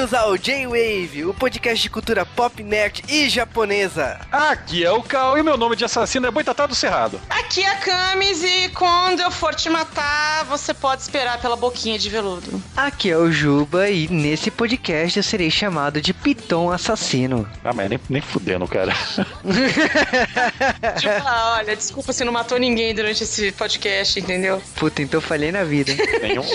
Bem-vindos ao J-Wave, o podcast de cultura pop, nerd e japonesa. Aqui é o Cal e meu nome de assassino é Boitatá do Cerrado. Aqui é a Camis e quando eu for te matar, você pode esperar pela boquinha de veludo. Aqui é o Juba e nesse podcast eu serei chamado de Piton Assassino. Ah, mas nem, nem fudendo, cara. tipo, ah, olha, desculpa se não matou ninguém durante esse podcast, entendeu? Puta, então falhei na vida. Nenhum,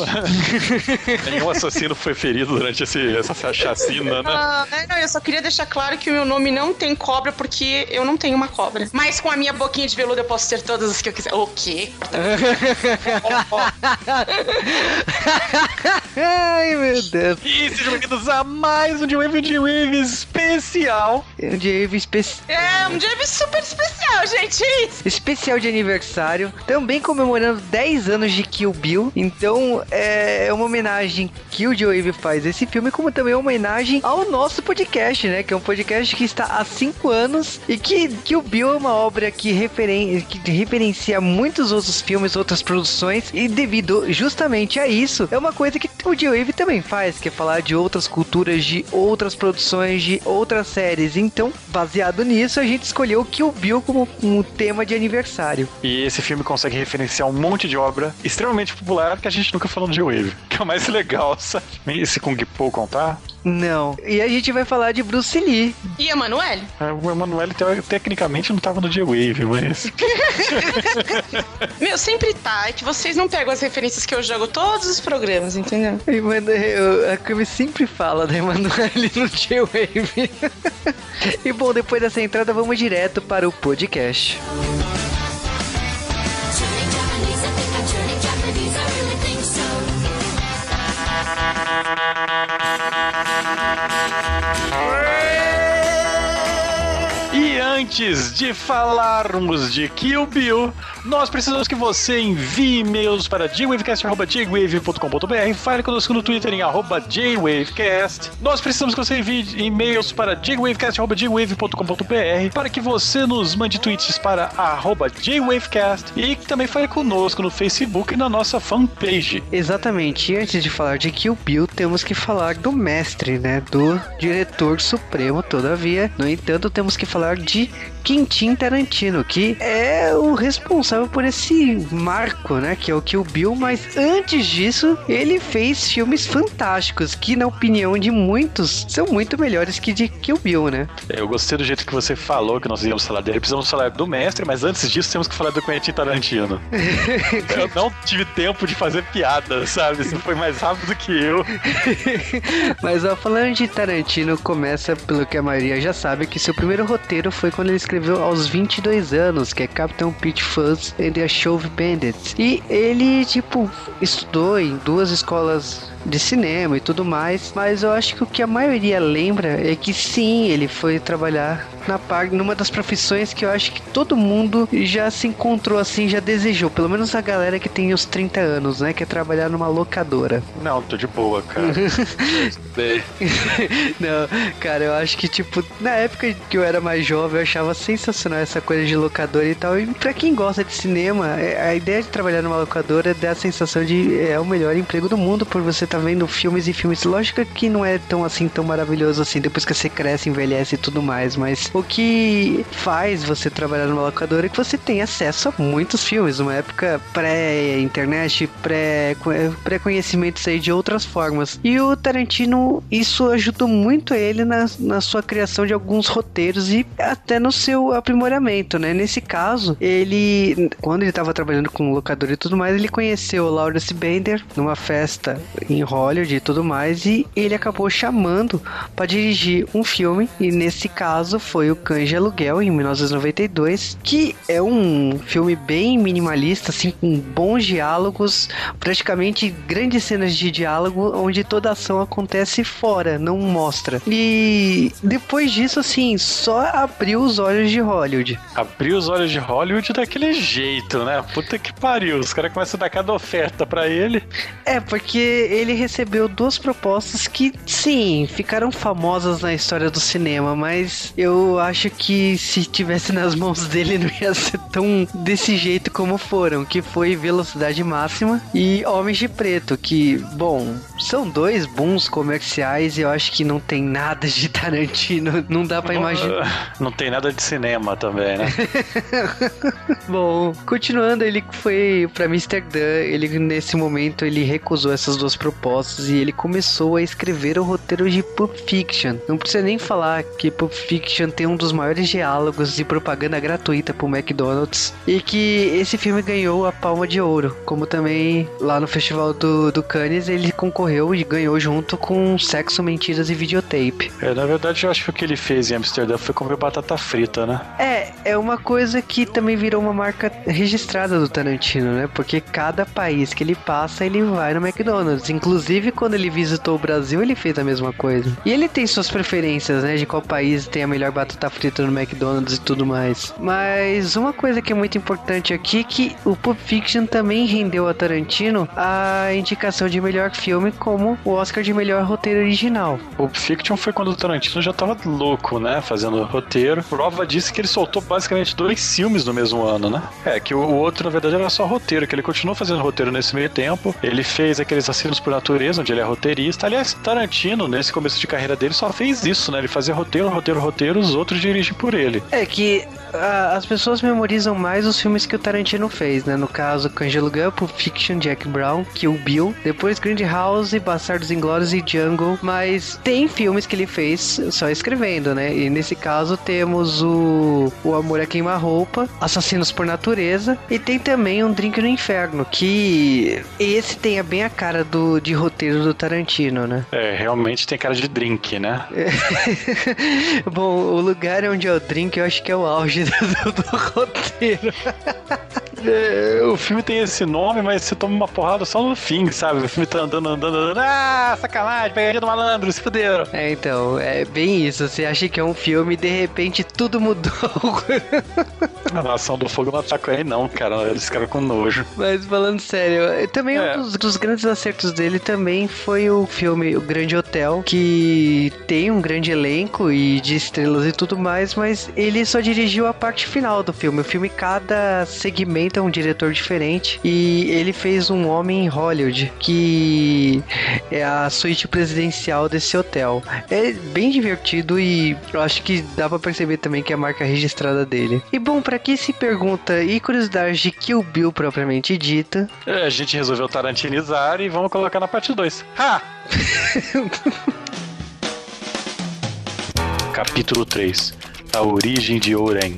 nenhum assassino foi ferido durante esse, essa chacina, né? Ah, não, eu só queria deixar claro que o meu nome não tem cobra porque eu não tenho uma cobra. Mas com a minha boquinha de veludo eu posso ter todas as que eu quiser. O quê? Ai, meu Deus. E sejam bem-vindos a mais um J-Wave, um J-Wave especial. Um J-Wave especial. É, um J-Wave super especial, gente. Especial de aniversário. Também comemorando 10 anos de Kill Bill. Então, é uma homenagem que o J-Wave faz esse filme, como também uma homenagem ao nosso podcast, né? Que é um podcast que está há 5 anos e que Kill Bill é uma obra que, referen que referencia muitos outros filmes, outras produções. E devido justamente a isso, é uma coisa que o J-Wave também faz, que é falar de outras culturas, de outras produções, de outras séries. Então, baseado nisso, a gente escolheu Kill Bill como um tema de aniversário. E esse filme consegue referenciar um monte de obra extremamente popular que a gente nunca falou no J-Wave. Que é o mais legal, sabe? Esse Kung Po contar? Não. E a gente vai falar de Bruce Lee. E Emanuele? É, o Emanuele tecnicamente não tava no J-Wave, mas. Meu, sempre tá. É que vocês não pegam as referências que eu jogo todos os programas, entendeu? Emanuele, a Cami sempre fala da Emanuele no J-Wave. e bom, depois dessa entrada, vamos direto para o podcast. E antes de falarmos de Kill Bill, nós precisamos que você envie e-mails para jwavecast.jwave.com.br, fale conosco no Twitter em arroba jwavecast. Nós precisamos que você envie e-mails para jwavecast.jwave.com.br para que você nos mande tweets para arroba jwavecast e também fale conosco no Facebook e na nossa fanpage. Exatamente. E antes de falar de Kill Bill, temos que falar do mestre, né? Do diretor supremo, todavia. No entanto, temos que falar de Quentin Tarantino, que é o responsável por esse marco, né? Que é o Kill Bill, mas antes disso, ele fez filmes fantásticos, que na opinião de muitos, são muito melhores que de Kill Bill, né? Eu gostei do jeito que você falou que nós íamos falar dele. Precisamos falar do mestre, mas antes disso temos que falar do Quentin Tarantino. eu não tive tempo de fazer piada, sabe? Você foi mais rápido que eu. mas ó, falando de Tarantino, começa pelo que a maioria já sabe, que seu primeiro roteiro foi quando ele escreveu aos 22 anos, que é Captain Pete Fuzz and the Shove Bandits. E ele, tipo, estudou em duas escolas de cinema e tudo mais, mas eu acho que o que a maioria lembra é que sim, ele foi trabalhar na parte numa das profissões que eu acho que todo mundo já se encontrou assim, já desejou, pelo menos a galera que tem os 30 anos, né, que é trabalhar numa locadora. Não, tô de boa, cara. Não, cara, eu acho que tipo, na época que eu era mais jovem, eu achava sensacional essa coisa de locadora e tal. E pra quem gosta de cinema, a ideia de trabalhar numa locadora dá a sensação de é o melhor emprego do mundo por você tá vendo filmes e filmes. Lógico que não é tão assim tão maravilhoso assim depois que você cresce, envelhece e tudo mais, mas o que faz você trabalhar numa locadora é que você tem acesso a muitos filmes, uma época pré-internet, pré-conhecimentos aí de outras formas. E o Tarantino, isso ajudou muito ele na, na sua criação de alguns roteiros e até no seu aprimoramento, né? Nesse caso, ele, quando ele estava trabalhando com locador e tudo mais, ele conheceu o Lawrence Bender numa festa em Hollywood e tudo mais, e ele acabou chamando para dirigir um filme, e nesse caso foi o Cães de Aluguel, em 1992, que é um filme bem minimalista, assim, com bons diálogos, praticamente grandes cenas de diálogo, onde toda a ação acontece fora, não mostra. E depois disso, assim, só abriu os olhos de Hollywood. Abriu os olhos de Hollywood daquele jeito, né? Puta que pariu. Os caras começam a dar cada oferta para ele. É, porque ele recebeu duas propostas que, sim, ficaram famosas na história do cinema, mas eu acho que se tivesse nas mãos dele não ia ser tão desse jeito como foram, que foi Velocidade Máxima e Homens de Preto, que, bom, são dois bons comerciais e eu acho que não tem nada de Tarantino, não dá para imaginar. Não tem nada de cinema também, né? bom, continuando, ele foi para Amsterdã, ele nesse momento ele recusou essas duas propostas e ele começou a escrever o roteiro de Pulp Fiction. Não precisa nem falar que Pulp Fiction tem um dos maiores diálogos de propaganda gratuita pro McDonald's e que esse filme ganhou a Palma de Ouro, como também lá no Festival do, do Cannes ele concorreu e ganhou junto com Sexo, Mentiras e Videotape. É, na verdade eu acho que o que ele fez em Amsterdã foi comer batata frita, né? É, é uma coisa que também virou uma marca registrada do Tarantino, né? Porque cada país que ele passa, ele vai no McDonald's. Inclusive, quando ele visitou o Brasil, ele fez a mesma coisa. E ele tem suas preferências, né? De qual país tem a melhor batata frita no McDonald's e tudo mais. Mas uma coisa que é muito importante aqui é que o Pulp Fiction também rendeu a Tarantino a indicação de melhor filme como o Oscar de melhor roteiro original. Pulp Fiction foi quando o Tarantino já tava louco, né? Fazendo roteiro. Prova disso que ele soltou basicamente dois filmes no mesmo ano, né? É, que o outro, na verdade, era só roteiro, que ele continuou fazendo roteiro nesse meio tempo. Ele fez aqueles Assassinos por Natureza, onde ele é roteirista. Aliás, Tarantino, nesse começo de carreira dele, só fez isso, né? Ele fazia roteiro, roteiro, roteiro, os outros dirigem por ele. É que a, as pessoas memorizam mais os filmes que o Tarantino fez, né? No caso, Cangelo Pulp Fiction, Jack Brown, Kill Bill, depois House, Bastardos Inglórios e Jungle. Mas tem filmes que ele fez só escrevendo, né? E nesse caso temos o, o Amor a Queima-Roupa, Assassinos por Natureza e tem também um Drink no Inferno, que esse tem bem a cara do, de roteiro do Tarantino, né? É, realmente tem cara de drink, né? Bom, o lugar onde é o drink eu acho que é o auge do, do roteiro. É, o filme tem esse nome, mas você toma uma porrada só no fim, sabe? O filme tá andando, andando, andando. Ah, sacanagem, pegadinha do malandro, se fuderam. É, então, é bem isso. Você acha que é um filme e de repente tudo mudou. A Nação do Fogo não atacou aí, não, cara. Eles ficaram com nojo. Mas falando sério, também é. um dos, dos, grandes acertos dele também foi o filme O Grande Hotel, que tem um grande elenco e de estrelas e tudo mais, mas ele só dirigiu a parte final do filme. O filme, cada segmento é um diretor diferente e ele fez um Homem em Hollywood, que é a suíte presidencial desse hotel. É bem divertido e eu acho que dá para perceber também que é a marca registrada dele. E bom, para quem se pergunta e curiosidade de Kill Bill propriamente dita, é, a gente resolveu tarantinizar e vamos colocar na parte 2. Ha! Capítulo 3 A origem de Oren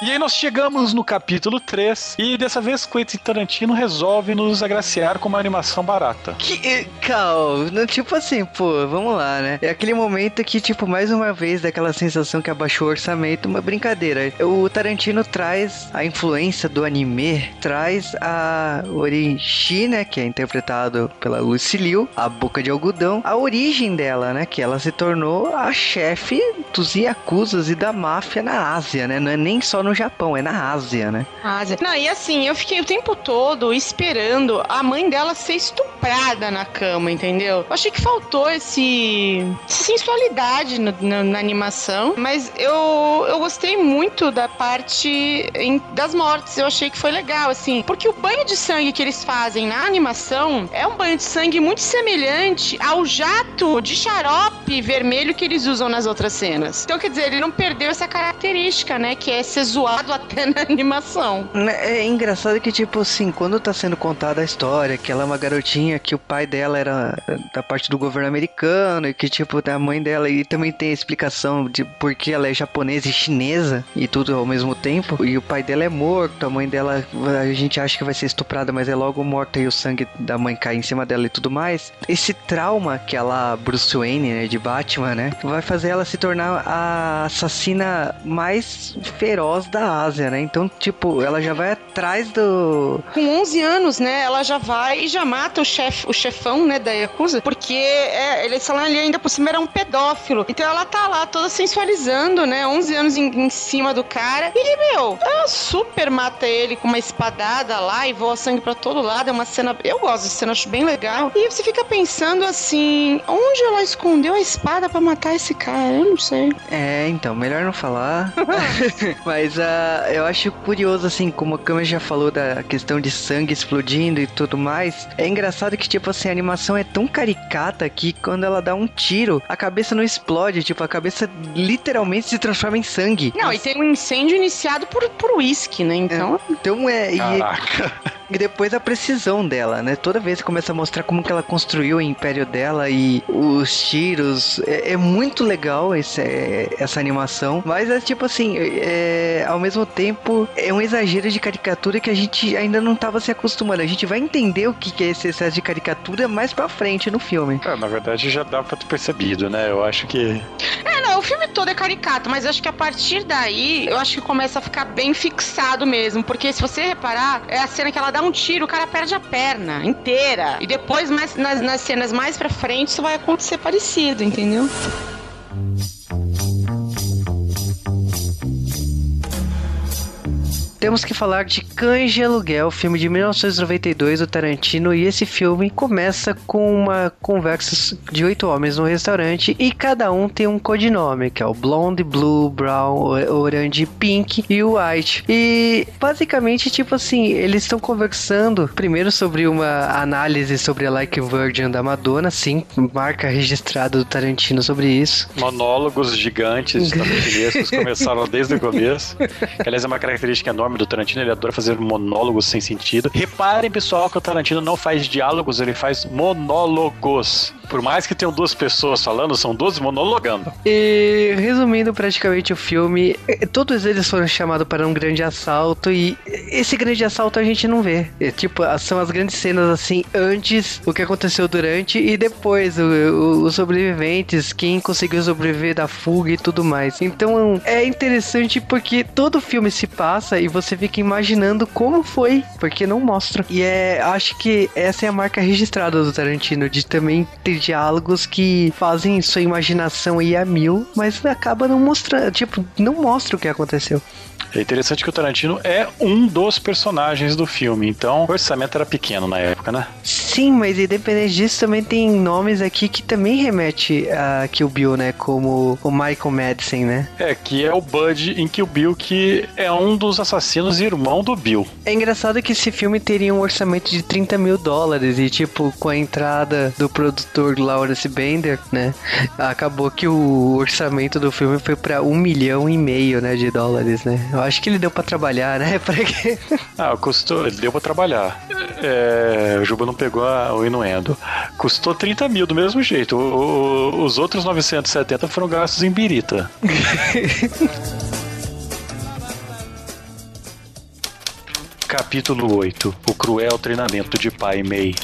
E aí nós chegamos no capítulo 3 e dessa vez Quentin Tarantino resolve nos agraciar com uma animação barata. Que, calma, tipo assim, pô, vamos lá, né? É aquele momento que, tipo, mais uma vez, daquela sensação que abaixou o orçamento, uma brincadeira. O Tarantino traz a influência do anime, traz a Orishi, né, que é interpretado pela Lucy Liu, a boca de algodão, a origem dela, né, que ela se tornou a chefe dos Yakuzas e da máfia na Ásia, né? Não é nem só no Japão, é na Ásia, né? Ásia. Não, e assim, eu fiquei o tempo todo esperando a mãe dela ser estuprada na cama, entendeu? Eu achei que faltou esse sensualidade no, no, na animação, mas eu, eu gostei muito da parte em, das mortes. Eu achei que foi legal, assim, porque o banho de sangue que eles fazem na animação é um banho de sangue muito semelhante ao jato de xarope vermelho que eles usam nas outras cenas. Então, quer dizer, ele não perdeu essa característica, né? Que é ser zoado até na animação. Né, é engraçado que, tipo assim, quando tá sendo contada a história, que ela é uma garotinha, que o pai dela era da parte do governo americano, e que, tipo, a mãe dela, e também tem a explicação de por que ela é japonesa e chinesa, e tudo ao mesmo tempo, e o pai dela é morto, a mãe dela, a gente acha que vai ser estuprada, mas é logo morta e o sangue da mãe cai em cima dela e tudo mais. Esse trauma que ela, Bruce Wayne, né, de de Batman, né? Vai fazer ela se tornar a assassina mais feroz da Ásia, né? Então, tipo, ela já vai atrás do. Com 11 anos, né? Ela já vai e já mata o chefe, o chefão, né, da Yakuza, porque é, ele falam ali ainda por cima era um pedófilo. Então ela tá lá toda sensualizando, né? 11 anos em, em cima do cara. E, meu, ela super mata ele com uma espadada lá e voa sangue pra todo lado. É uma cena. Eu gosto dessa cena, acho bem legal. E você fica pensando assim: onde ela escondeu a espada para matar esse cara? Eu não sei. É, então, melhor não falar. Mas uh, eu acho curioso, assim, como a Câmara já falou da questão de sangue explodindo e tudo mais. É engraçado que, tipo assim, a animação é tão caricata que quando ela dá um tiro, a cabeça não explode. Tipo, a cabeça literalmente se transforma em sangue. Não, e tem um incêndio iniciado por, por uísque, né? Então. É, então é. Caraca. E, e depois a precisão dela, né? Toda vez começa a mostrar como que ela construiu o império dela e os tiros. É, é muito legal esse, é, essa animação. Mas é tipo assim, é, ao mesmo tempo, é um exagero de caricatura que a gente ainda não tava se acostumando. A gente vai entender o que é esse excesso de caricatura mais pra frente no filme. É, na verdade já dá pra ter percebido, né? Eu acho que. É, não, o filme todo é caricato, mas eu acho que a partir daí, eu acho que começa a ficar bem fixado mesmo. Porque se você reparar, é a cena que ela dá um tiro, o cara perde a perna inteira. E depois, mais, nas, nas cenas mais pra frente, isso vai acontecer parecido, entendeu? Temos que falar de Cães de Aluguel, filme de 1992 do Tarantino, e esse filme começa com uma conversa de oito homens no restaurante e cada um tem um codinome, que é o Blonde, Blue, Brown, Orange, Pink e White. E basicamente, tipo assim, eles estão conversando primeiro sobre uma análise sobre a Like Virgin da Madonna, sim, marca registrada do Tarantino sobre isso. Monólogos gigantes, começaram desde o começo. Que, aliás, é uma característica enorme do Tarantino, ele adora fazer monólogos sem sentido. Reparem, pessoal, que o Tarantino não faz diálogos, ele faz monólogos. Por mais que tenham duas pessoas falando, são duas monologando. E resumindo praticamente o filme, eh, todos eles foram chamados para um grande assalto e esse grande assalto a gente não vê. É, tipo, são as grandes cenas assim, antes, o que aconteceu durante e depois, o, o, os sobreviventes, quem conseguiu sobreviver da fuga e tudo mais. Então é interessante porque todo filme se passa e você fica imaginando como foi, porque não mostra. E é, acho que essa é a marca registrada do Tarantino, de também ter diálogos que fazem sua imaginação ir a mil, mas acaba não mostrando, tipo, não mostra o que aconteceu. É interessante que o Tarantino é um dos personagens do filme, então o orçamento era pequeno na época, né? Sim, mas independente disso, também tem nomes aqui que também remete a Kill Bill, né? Como o Michael Madison, né? É, que é o Bud em Kill Bill, que é um dos assassinos e irmão do Bill. É engraçado que esse filme teria um orçamento de 30 mil dólares e, tipo, com a entrada do produtor Lawrence Bender, né? Acabou que o orçamento do filme foi para um milhão e meio, né? De dólares, né? Eu acho que ele deu para trabalhar, né? Pra quê? Ah, custou, ele deu para trabalhar. É, o Juba não pegou a, o inuendo. Custou 30 mil do mesmo jeito. O, o, os outros 970 foram gastos em birita. Capítulo 8 O cruel treinamento de Pai Mei.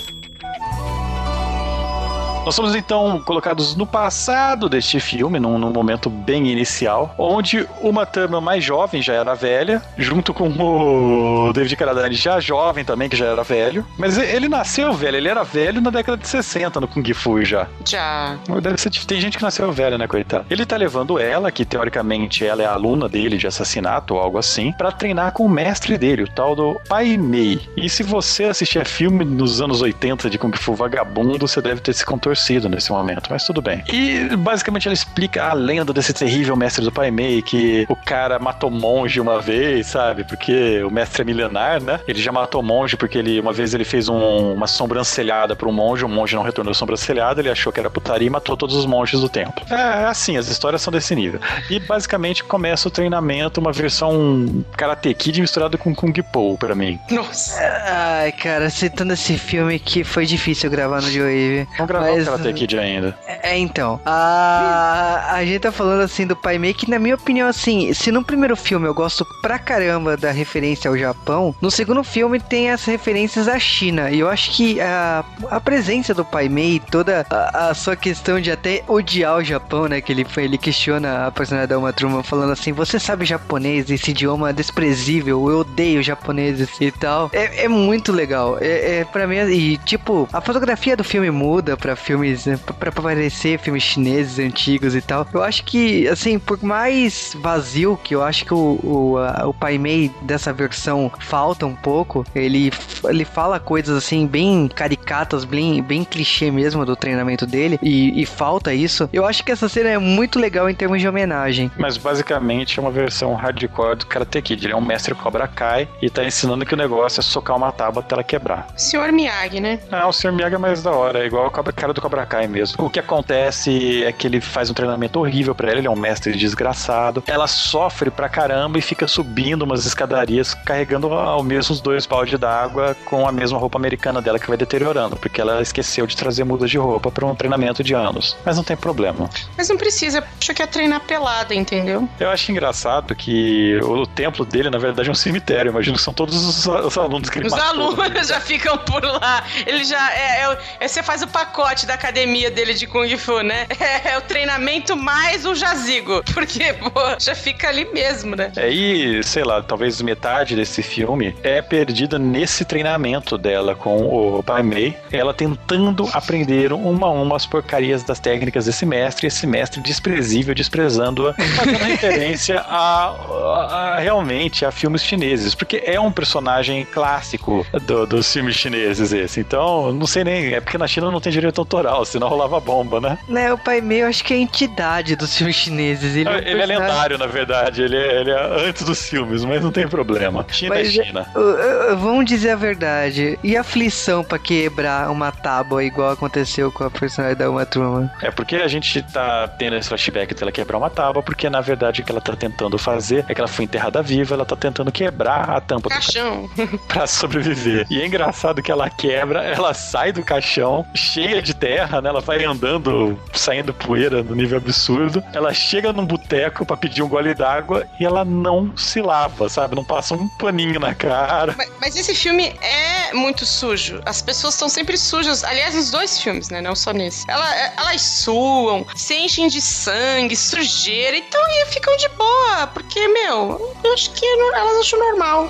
Nós somos então colocados no passado deste filme, num, num, momento bem inicial, onde uma turma mais jovem já era velha, junto com o David Carradine já jovem também, que já era velho. Mas ele nasceu velho, ele era velho na década de 60 no Kung Fu já. Já. Deve ser, tem gente que nasceu velho, né, coitado? Ele tá levando ela, que teoricamente ela é a aluna dele de assassinato ou algo assim, para treinar com o mestre dele, o tal do Pai Mei. E se você assistir a filme nos anos 80 de Kung Fu vagabundo, você deve ter se contorcido nesse momento, mas tudo bem. E basicamente ela explica a lenda desse terrível mestre do Pai Mei, que o cara matou monge uma vez, sabe? Porque o mestre é milenar, né? Ele já matou monge porque ele uma vez ele fez um, uma sobrancelhada para um monge, o monge não retornou a sobrancelhada, ele achou que era putaria e matou todos os monges do templo. É assim, as histórias são desse nível. E basicamente começa o treinamento, uma versão Karate Kid misturado com Kung Po pra mim. Nossa. Ai, cara, citando esse filme que foi difícil gravar no Joe Vamos gravar Mas... Karate Kid ainda. É, é, então. A, a gente tá falando assim do Pai Mei, que na minha opinião, assim, se no primeiro filme eu gosto pra caramba da referência ao Japão, no segundo filme tem as referências à China. E eu acho que a, a presença do Pai Mei, toda a, a sua questão de até odiar o Japão, né? Que ele, ele questiona a personagem da Uma Truman falando assim: Você sabe japonês, esse idioma desprezível, eu odeio japoneses e tal. É, é muito legal. É, é pra mim, e tipo, a fotografia do filme muda pra filmes, né, pra, pra parecer filmes chineses antigos e tal. Eu acho que, assim, por mais vazio que eu acho que o, o, a, o Pai Mei dessa versão falta um pouco, ele, ele fala coisas assim, bem caricatas, bem, bem clichê mesmo do treinamento dele, e, e falta isso. Eu acho que essa cena é muito legal em termos de homenagem. Mas basicamente é uma versão hardcore do Karate Kid. Ele é um mestre Cobra Kai e tá ensinando que o negócio é socar uma tábua até ela quebrar. Senhor Miyagi, né? Não, o Sr. Miyagi é mais da hora, é igual o cara do Cobra Kai mesmo. O que acontece é que ele faz um treinamento horrível para ela, ele é um mestre desgraçado. Ela sofre pra caramba e fica subindo umas escadarias carregando ao mesmo os dois baldes d'água com a mesma roupa americana dela que vai deteriorando, porque ela esqueceu de trazer mudas de roupa para um treinamento de anos. Mas não tem problema. Mas não precisa, acho que é treinar pelada, entendeu? Eu acho engraçado que o templo dele, na verdade, é um cemitério. Imagino que são todos os, os alunos que ele Os alunos já ficam por lá. Ele já. É, é, é, você faz o pacote da academia dele de Kung Fu, né? É, é o treinamento mais o jazigo. Porque, pô, já fica ali mesmo, né? É, e, sei lá, talvez metade desse filme é perdida nesse treinamento dela com o Pai Mei. Ela tentando aprender uma a uma as porcarias das técnicas desse mestre, esse mestre desprezível, desprezando-a, fazendo referência a, a, a, realmente a filmes chineses. Porque é um personagem clássico do, dos filmes chineses esse. Então, não sei nem. É porque na China não tem direito autoral, senão rolava bomba, né? Né, o Pai Mei eu acho que é a entidade dos filmes chineses. Ele, é, um ele é lendário, na verdade. Ele é, ele é, antes dos filmes, mas não tem problema. China mas, é China. Vamos dizer a verdade. E a aflição pra quebrar uma tábua igual aconteceu com a personagem da Uma Turma? É porque a gente tá tendo esse flashback dela quebrar uma tábua, porque na verdade o que ela tá tentando fazer é que ela foi enterrada viva, ela tá tentando quebrar a tampa caixão. do caixão pra sobreviver. E é engraçado que ela quebra, ela sai do caixão cheia de terra, né? Ela vai andando, saindo poeira no nível absurdo. Ela chega num boteco para pedir um gole d'água e ela não se lava, sabe? Não passa um paninho na cara. Mas, mas esse filme é muito sujo. As pessoas estão sempre sujas. Aliás, nos dois filmes, né? Não só nesse. Ela, elas suam, se enchem de sangue, sujeira. Então e ficam de boa. Porque, meu, eu acho que elas acham normal.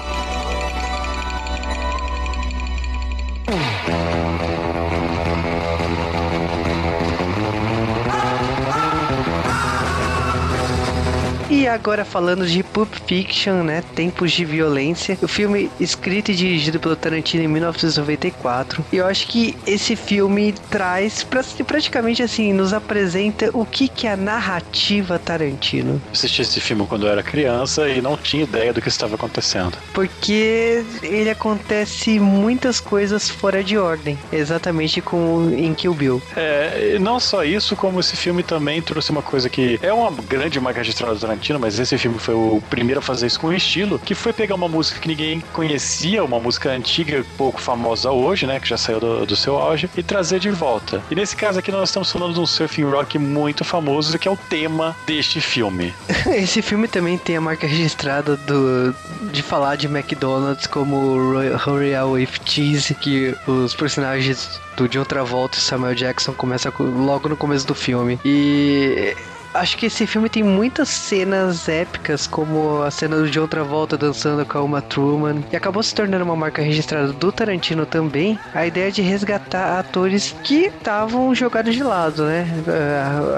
E agora falando de Pulp Fiction, né? Tempos de Violência. O filme escrito e dirigido pelo Tarantino em 1994. E eu acho que esse filme traz praticamente assim, nos apresenta o que, que é a narrativa Tarantino. Eu assisti esse filme quando eu era criança e não tinha ideia do que estava acontecendo. Porque ele acontece muitas coisas fora de ordem. Exatamente como em Kill Bill. É, não só isso, como esse filme também trouxe uma coisa que é uma grande marca registrada do Tarantino Tarantino, mas esse filme foi o primeiro a fazer isso com estilo, que foi pegar uma música que ninguém conhecia, uma música antiga, pouco famosa hoje, né, que já saiu do, do seu auge, e trazer de volta. E nesse caso aqui nós estamos falando de um surfing rock muito famoso, que é o tema deste filme. Esse filme também tem a marca registrada do, de falar de McDonald's como Royal with Cheese, que os personagens do John Travolta e Samuel Jackson começam logo no começo do filme. E acho que esse filme tem muitas cenas épicas, como a cena do John Travolta dançando com a Uma Truman, e acabou se tornando uma marca registrada do Tarantino também, a ideia de resgatar atores que estavam jogados de lado, né?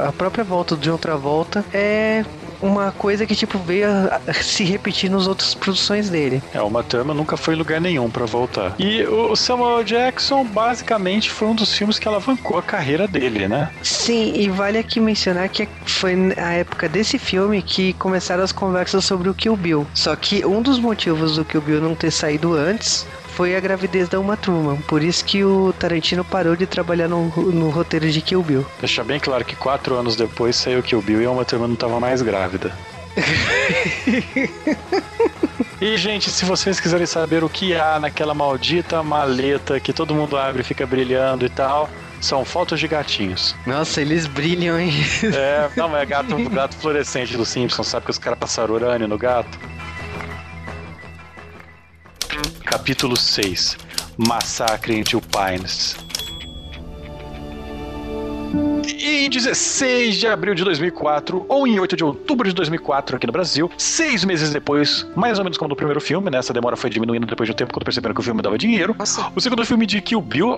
A própria volta do John Travolta é uma coisa que, tipo, veio a, a se repetir nas outras produções dele. É, uma Thurman nunca foi em lugar nenhum para voltar. E o Samuel Jackson, basicamente, foi um dos filmes que alavancou a carreira dele, né? Sim, e vale aqui mencionar que foi a época desse filme que começaram as conversas sobre o Kill Bill. Só que um dos motivos do Kill Bill não ter saído antes foi a gravidez da Uma Truman. Por isso que o Tarantino parou de trabalhar no, no roteiro de Kill Bill. Deixar bem claro que quatro anos depois saiu Kill Bill e a Uma Truman não estava mais grávida. E, gente, se vocês quiserem saber o que há naquela maldita maleta que todo mundo abre e fica brilhando e tal, São fotos de gatinhos. Nossa, eles brilham, hein? É, não, é gato, gato fluorescente do Simpsons, sabe que os caras passaram urânio no gato? Capítulo 6 Massacre em Two Pines em 16 de abril de 2004, ou em 8 de outubro de 2004 aqui no Brasil, seis meses depois, mais ou menos como no primeiro filme, né? Essa demora foi diminuindo depois de um tempo quando perceberam que o filme dava dinheiro. Nossa. O segundo filme de Kill Bill,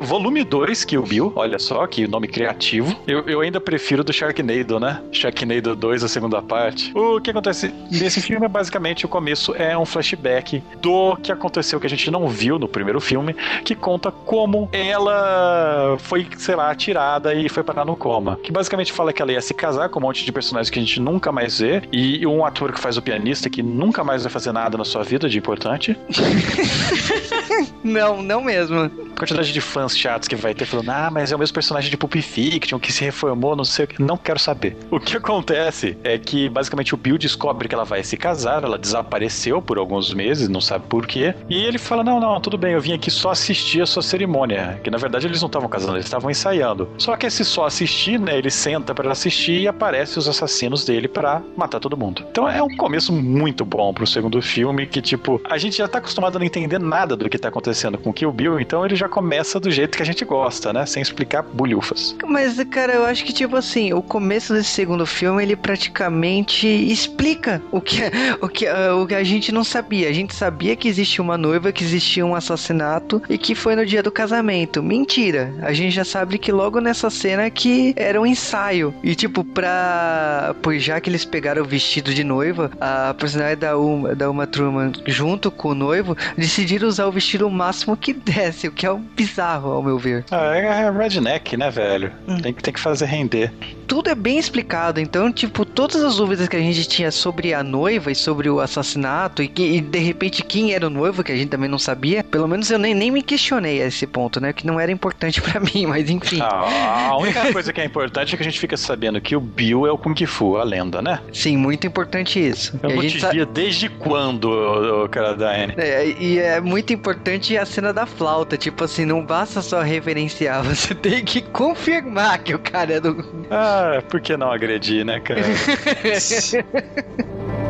volume 2 Kill Bill, olha só que nome criativo. Eu, eu ainda prefiro do Sharknado, né? Sharknado 2, a segunda parte. O que acontece nesse filme é basicamente o começo é um flashback do que aconteceu que a gente não viu no primeiro filme, que conta como ela foi, sei lá, atirada e foi parar no coma. Que basicamente fala que ela ia se casar com um monte de personagens que a gente nunca mais vê e um ator que faz o pianista que nunca mais vai fazer nada na sua vida de importante. não, não mesmo. Quantidade de fãs chatos que vai ter falando, ah, mas é o mesmo personagem de Pulp Fiction que se reformou, não sei o que. Não quero saber. O que acontece é que basicamente o Bill descobre que ela vai se casar, ela desapareceu por alguns meses, não sabe por quê. E ele fala: não, não, tudo bem, eu vim aqui só assistir a sua cerimônia. Que na verdade eles não estavam casando, eles estavam ensaiando. Só que esse só assistir, né? Ele senta para assistir e aparece os assassinos dele para matar todo mundo. Então é um começo muito bom pro segundo filme, que tipo, a gente já tá acostumado a não entender nada do que tá acontecendo com Kill Bill, então ele já começa do jeito que a gente gosta, né? Sem explicar bulhufas. Mas, cara, eu acho que, tipo assim, o começo desse segundo filme, ele praticamente explica o que, o que, uh, o que a gente não sabia. A gente sabia que existia uma noiva, que existia um assassinato e que foi no dia do casamento. Mentira. A gente já sabe que logo nessa cena que era um ensaio. E, tipo, pra. Pois já que eles pegaram o vestido de noiva, a personagem da Uma, da Uma Truman, junto com o noivo, decidiram usar o vestido o máximo que desse, o que é um bizarro, ao meu ver. Ah, é redneck, né, velho? Hum. Tem, tem que fazer render tudo é bem explicado. Então, tipo, todas as dúvidas que a gente tinha sobre a noiva e sobre o assassinato, e, que, e de repente quem era o noivo, que a gente também não sabia, pelo menos eu nem, nem me questionei a esse ponto, né? Que não era importante para mim, mas enfim. Ah, a única coisa que é importante é que a gente fica sabendo que o Bill é o Kung Fu, a lenda, né? Sim, muito importante isso. Eu e não te via desde quando, o, cara da Anne. É, e é muito importante a cena da flauta. Tipo assim, não basta só referenciar, você tem que confirmar que o cara é do. Ah, ah, por que não agredir, né, cara?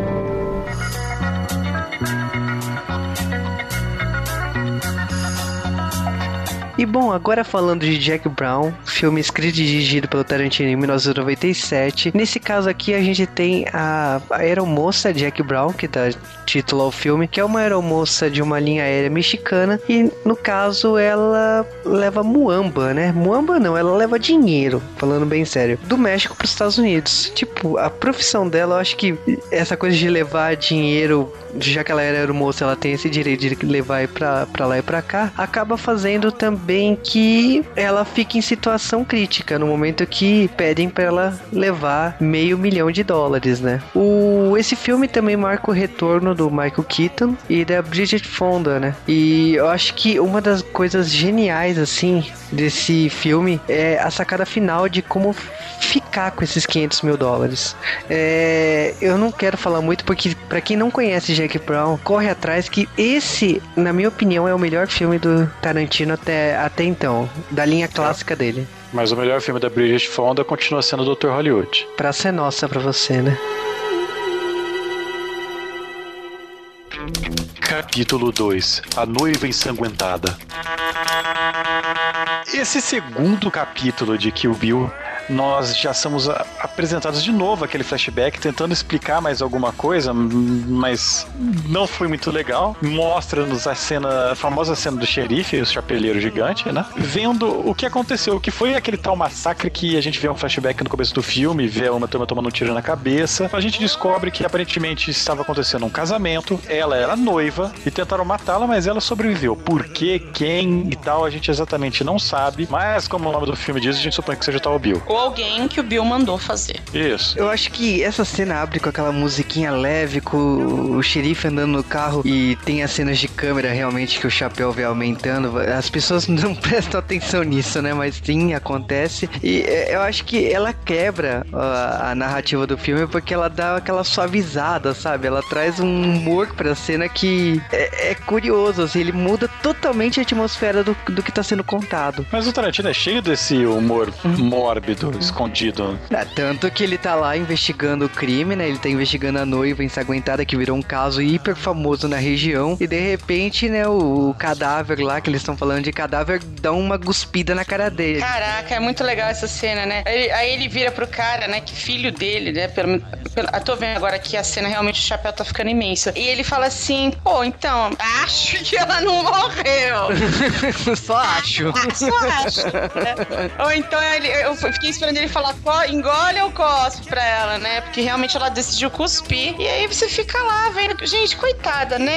E bom, agora falando de Jack Brown, filme escrito e dirigido pelo Tarantino em 1997. Nesse caso aqui a gente tem a, a aeromoça Jack Brown, que dá título ao filme, que é uma aeromoça de uma linha aérea mexicana e no caso ela leva muamba, né? Muamba não, ela leva dinheiro, falando bem sério, do México para os Estados Unidos. Tipo, a profissão dela, eu acho que essa coisa de levar dinheiro já que ela era aeromoça, ela tem esse direito de levar pra lá e pra cá, acaba fazendo também que ela fique em situação crítica no momento que pedem para ela levar meio milhão de dólares, né? O, esse filme também marca o retorno do Michael Keaton e da Bridget Fonda, né? E eu acho que uma das coisas geniais, assim, desse filme é a sacada final de como ficar com esses 500 mil dólares. É, eu não quero falar muito porque, para quem não conhece Jack Brown, corre atrás que esse, na minha opinião, é o melhor filme do Tarantino até, até então, da linha clássica dele. Mas o melhor filme da Bridget Fonda continua sendo o Dr. Hollywood. Pra ser nossa pra você, né? Capítulo 2 A Noiva Ensanguentada Esse segundo capítulo de Kill Bill nós já somos apresentados de novo aquele flashback, tentando explicar mais alguma coisa, mas não foi muito legal. Mostra-nos a cena, a famosa cena do xerife, o chapeleiro gigante, né? Vendo o que aconteceu, o que foi aquele tal massacre que a gente vê um flashback no começo do filme, vê uma turma tomando um tiro na cabeça. A gente descobre que aparentemente estava acontecendo um casamento, ela era noiva e tentaram matá-la, mas ela sobreviveu. Por quê, quem e tal, a gente exatamente não sabe, mas como o nome do filme diz, a gente supõe que seja o tal Bill. Ou alguém que o Bill mandou fazer. Isso. Eu acho que essa cena abre com aquela musiquinha leve, com o xerife andando no carro e tem as cenas de câmera realmente que o chapéu vai aumentando. As pessoas não prestam atenção nisso, né? Mas sim, acontece. E é, eu acho que ela quebra a, a narrativa do filme porque ela dá aquela suavizada, sabe? Ela traz um humor pra cena que é, é curioso, assim, ele muda totalmente a atmosfera do, do que tá sendo contado. Mas o Tarantino é cheio desse humor mórbido, escondido. É, tanto que ele tá lá investigando o crime, né? Ele tá investigando a noiva ensanguentada, que virou um caso hiper famoso na região. E de repente, né, o, o cadáver lá, que eles estão falando de cadáver, dá uma cuspida na cara dele. Caraca, é muito legal essa cena, né? Aí, aí ele vira pro cara, né, que filho dele, né? Pelo, pelo, eu tô vendo agora que a cena realmente o chapéu tá ficando imenso. E ele fala assim: pô, então, acho que ela não morreu. Só acho. Só acho. né? Ou então ele, eu fiquei esperando ele falar, "Co- engole ou cospe pra ela, né? Porque realmente ela decidiu cuspir. E aí você fica lá vendo. Gente, coitada, né?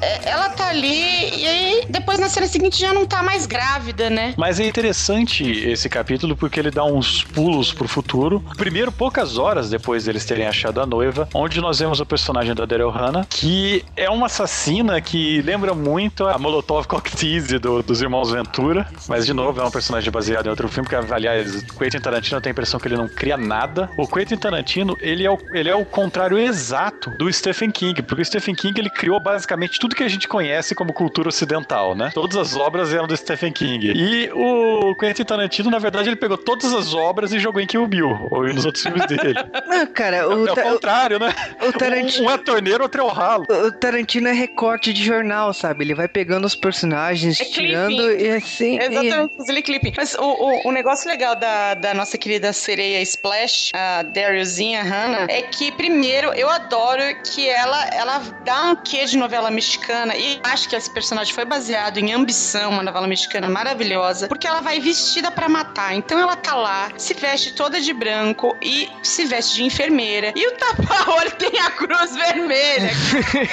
É, Ela tá ali e aí depois na cena seguinte já não tá mais grávida, né? Mas é interessante esse capítulo porque ele dá uns pulos pro futuro. Primeiro, poucas horas depois deles terem achado a noiva, onde nós vemos o personagem da Daryl Hannah, que é uma assassina que lembra muito a Molotov Cocktease do, dos Irmãos Ventura. Mas, de novo, é um personagem baseado em outro filme, que, aliás, Quentin Tarantino tem a impressão que ele não cria nada. O Quentin Tarantino, ele é o, ele é o contrário exato do Stephen King, porque o Stephen King, ele criou basicamente tudo que a gente conhece como cultura ocidental, né? Todas as obras eram do Stephen King. E o Quentin Tarantino, na verdade, ele pegou todas as obras e jogou em Kill Bill, ou nos outros filmes dele. Não, cara, o, é o contrário, né? o Tarantino- Um, um é torneiro, outro é o ralo. o Tarantino é recorte de jornal, sabe? Ele vai pegando os personagens, É tirando clipping. e assim. e- Exatamente, os clipe. Mas o, o, o negócio legal da, da nossa querida sereia Splash, a Darylzinha Hannah, é que, primeiro, eu adoro que ela, ela dá um quê de novela mexicana e acho que esse personagem foi baseado em Ambição, uma novela mexicana maravilhosa, porque ela vai vestida pra matar. Então ela tá lá, se veste toda de branco e se veste de enfermeira. E o tapa-olho tem a cruz vermelha.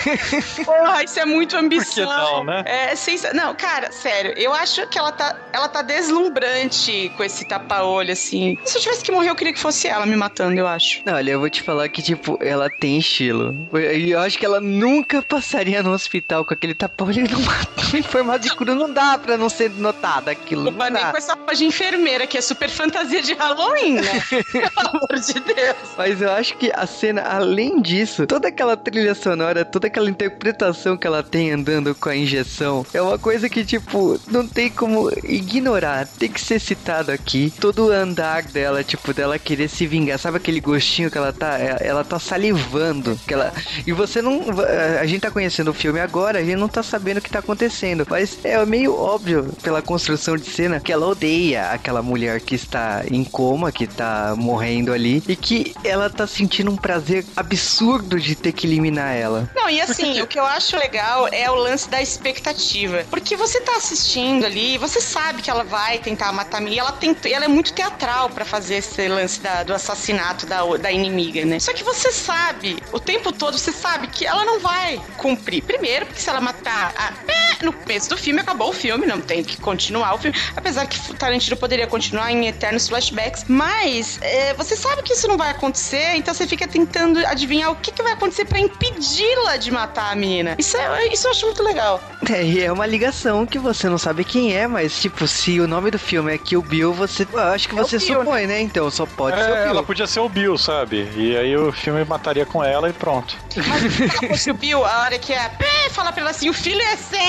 Porra, isso é muito ambição. não, né? É, sensa... Não, cara, sério, eu acho que ela tá, ela tá deslumbrante com esse tapa-olho, assim. Se eu tivesse que morrer, eu queria que fosse ela me matando, eu acho. Olha, eu vou te falar que, tipo, ela tem estilo. E eu acho que ela nunca passaria no hospital com aquele tapa-olho numa- em formato de cru. Não dá pra não ser notada aquilo. Não Opa, nem com essa roupa de enfermeira, que é super fantasia de Halloween, né? Pelo amor de Deus. Mas eu acho que a cena, além disso, toda aquela trilha sonora, toda aquela interpretação que ela tem andando com a injeção, é uma coisa que, tipo, não tem como ignorar. Tem que ser citado aqui. Todo o dela, tipo, dela querer se vingar. Sabe aquele gostinho que ela tá? é- Ela tá salivando. Que ela... E você não. A gente tá conhecendo o filme agora, a gente não tá sabendo o que tá acontecendo. Mas é meio óbvio pela construção de cena que ela odeia aquela mulher que está em coma, que tá morrendo ali, e que ela tá sentindo um prazer absurdo de ter que eliminar ela. Não, e assim, o que eu acho legal é o lance da expectativa. Porque você tá assistindo ali, você sabe que ela vai tentar matar a menina, e ela, e ela é muito teatral pra fazer esse lance da- do assassinato da, da inimiga, né? Só que você sabe, o tempo todo, você sabe que ela não vai cumprir. Primeiro, porque se ela matar a, é, no começo do filme, acabou o filme, não tem que continuar o filme. Apesar que Tarantino poderia continuar em eternos flashbacks. Mas é, você sabe que isso não vai acontecer, então você fica tentando adivinhar o que, que vai acontecer pra impedi-la de matar a menina. Isso, é, isso eu acho muito legal. É, e é uma ligação que você não sabe quem é, mas, tipo, se o nome do filme é Kill Bill, você. Eu acho que É Bill, supõe, né? Então, só pode ser o É, Bill. ela podia ser o Bill, sabe? E aí o filme mataria com ela e pronto. Mas se ela fosse o Bill, a hora que é pé, fala pra ela assim: o filho é seu!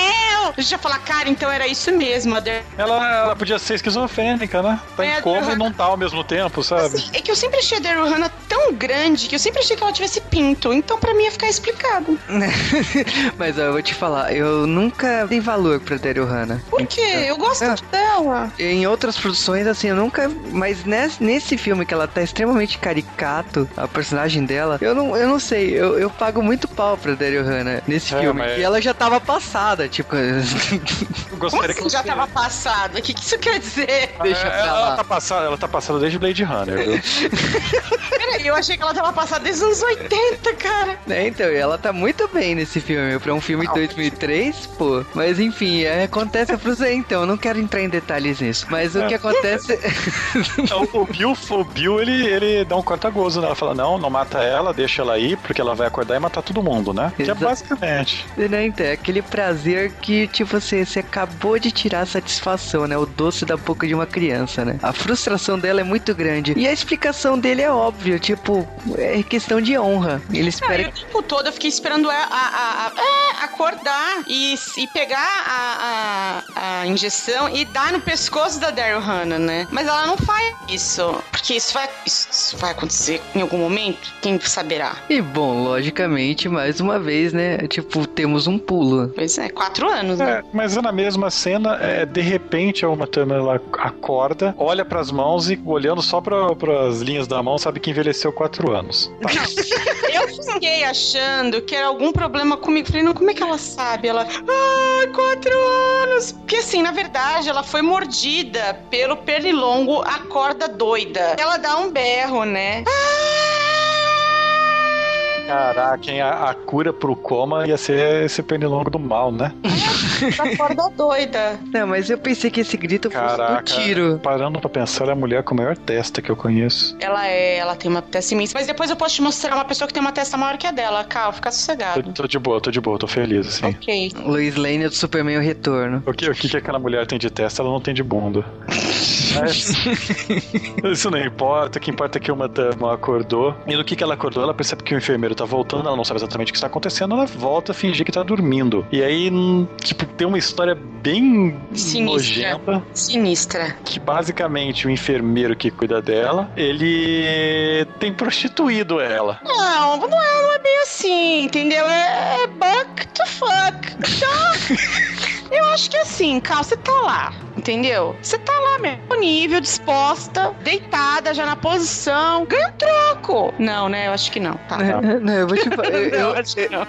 A gente ia falar, cara, então era isso mesmo. Ela, ela podia ser esquizofrênica, né? Tá É, em coma e não tá ao mesmo tempo, sabe? Assim, é que eu sempre achei a Daryl Hannah tão grande que eu sempre achei que ela tivesse pinto. Então pra mim ia ficar explicado. mas ó, eu vou te falar, eu nunca dei valor pra Daryl Hannah. Por quê? Eu gosto Ah. dela. Em outras produções, assim, eu nunca. Mas nesse, nesse filme que ela tá extremamente caricato, a personagem dela, eu não, eu não sei, eu, eu pago muito pau pra Daryl Hannah nesse É, filme. mas- E ela já tava passada, tipo. Eu Como gostaria assim que já tava passado? O que, que isso quer dizer? Deixa É, pra ela, lá. tá passada, ela tá passada desde Blade Runner, viu? Peraí, eu achei que ela tava passada desde os anos 80, cara. né, então, e ela tá muito bem nesse filme. Pra um filme de 2003, pô. Mas enfim, é, acontece a você, então. Eu não quero entrar em detalhes nisso. Mas o É. que acontece. Então, o Bill, o Bill ele, ele dá um corta-gozo, né? Ela fala, não, não mata ela, deixa ela aí, porque ela vai acordar e matar todo mundo, né? Que é basicamente. Né, então, é aquele prazer que, tipo assim, você acabou de tirar a satisfação, né? O doce da boca de uma criança, né? A frustração dela é muito grande. E a explicação dele é óbvia, tipo, é questão de honra. Ele Não, espera e o tempo todo eu fiquei esperando a, a- a- a- é, acordar e, e pegar a, a- a injeção e dar no pescoço da Daryl Hannah, né? Mas ela não faz isso. Porque isso vai, isso, isso vai acontecer em algum momento? Quem saberá? E bom, logicamente, mais uma vez, né? Tipo, temos um pulo. Pois é, quatro anos, né? É, mas é na mesma cena, é, de repente a Uma Thurman ela acorda, olha pras mãos e olhando só pra, pras linhas da mão, sabe que envelheceu quatro anos. Eu fiquei achando que era algum problema comigo. Falei, não, como é que ela sabe? Ela, ah, quatro anos. Porque assim, na verdade, ela foi mordida pelo pernilongo, a corda doida. Ela dá um berro, né? Caraca, hein, a, a cura pro coma ia ser esse pernilongo do mal, né? A corda doida. Não, mas eu pensei que esse grito fosse Caraca, um tiro. parando pra pensar, ela é a mulher com a maior testa que eu conheço. Ela é, ela tem uma testa imensa. Mas depois eu posso te mostrar uma pessoa que tem uma testa maior que a dela. Cal, fica Tô, sossegado. tô de boa, tô de boa, tô feliz, assim. Ok. Lois Lane do Superman o Retorno. O que, o que que aquela mulher tem de testa, ela não tem de bunda. Mas isso não importa, o que importa é que uma dama acordou. E no que, que ela acordou, ela percebe que o enfermeiro tá voltando, ela não sabe exatamente o que está acontecendo, ela volta a fingir que tá dormindo. E aí, hum, tipo, tem uma história bem Sinistra. nojenta, Sinistra. que basicamente o enfermeiro que cuida dela, ele tem prostituído ela. Não, não é, não é bem assim, entendeu? É, é buck to fuck. Então, eu acho que assim, Cal, você tá lá, entendeu? Você tá lá mesmo, nível, disposta, deitada, já na posição, ganha troco. Não, né? Eu acho que não, tá? Não, eu vou te falar. Eu,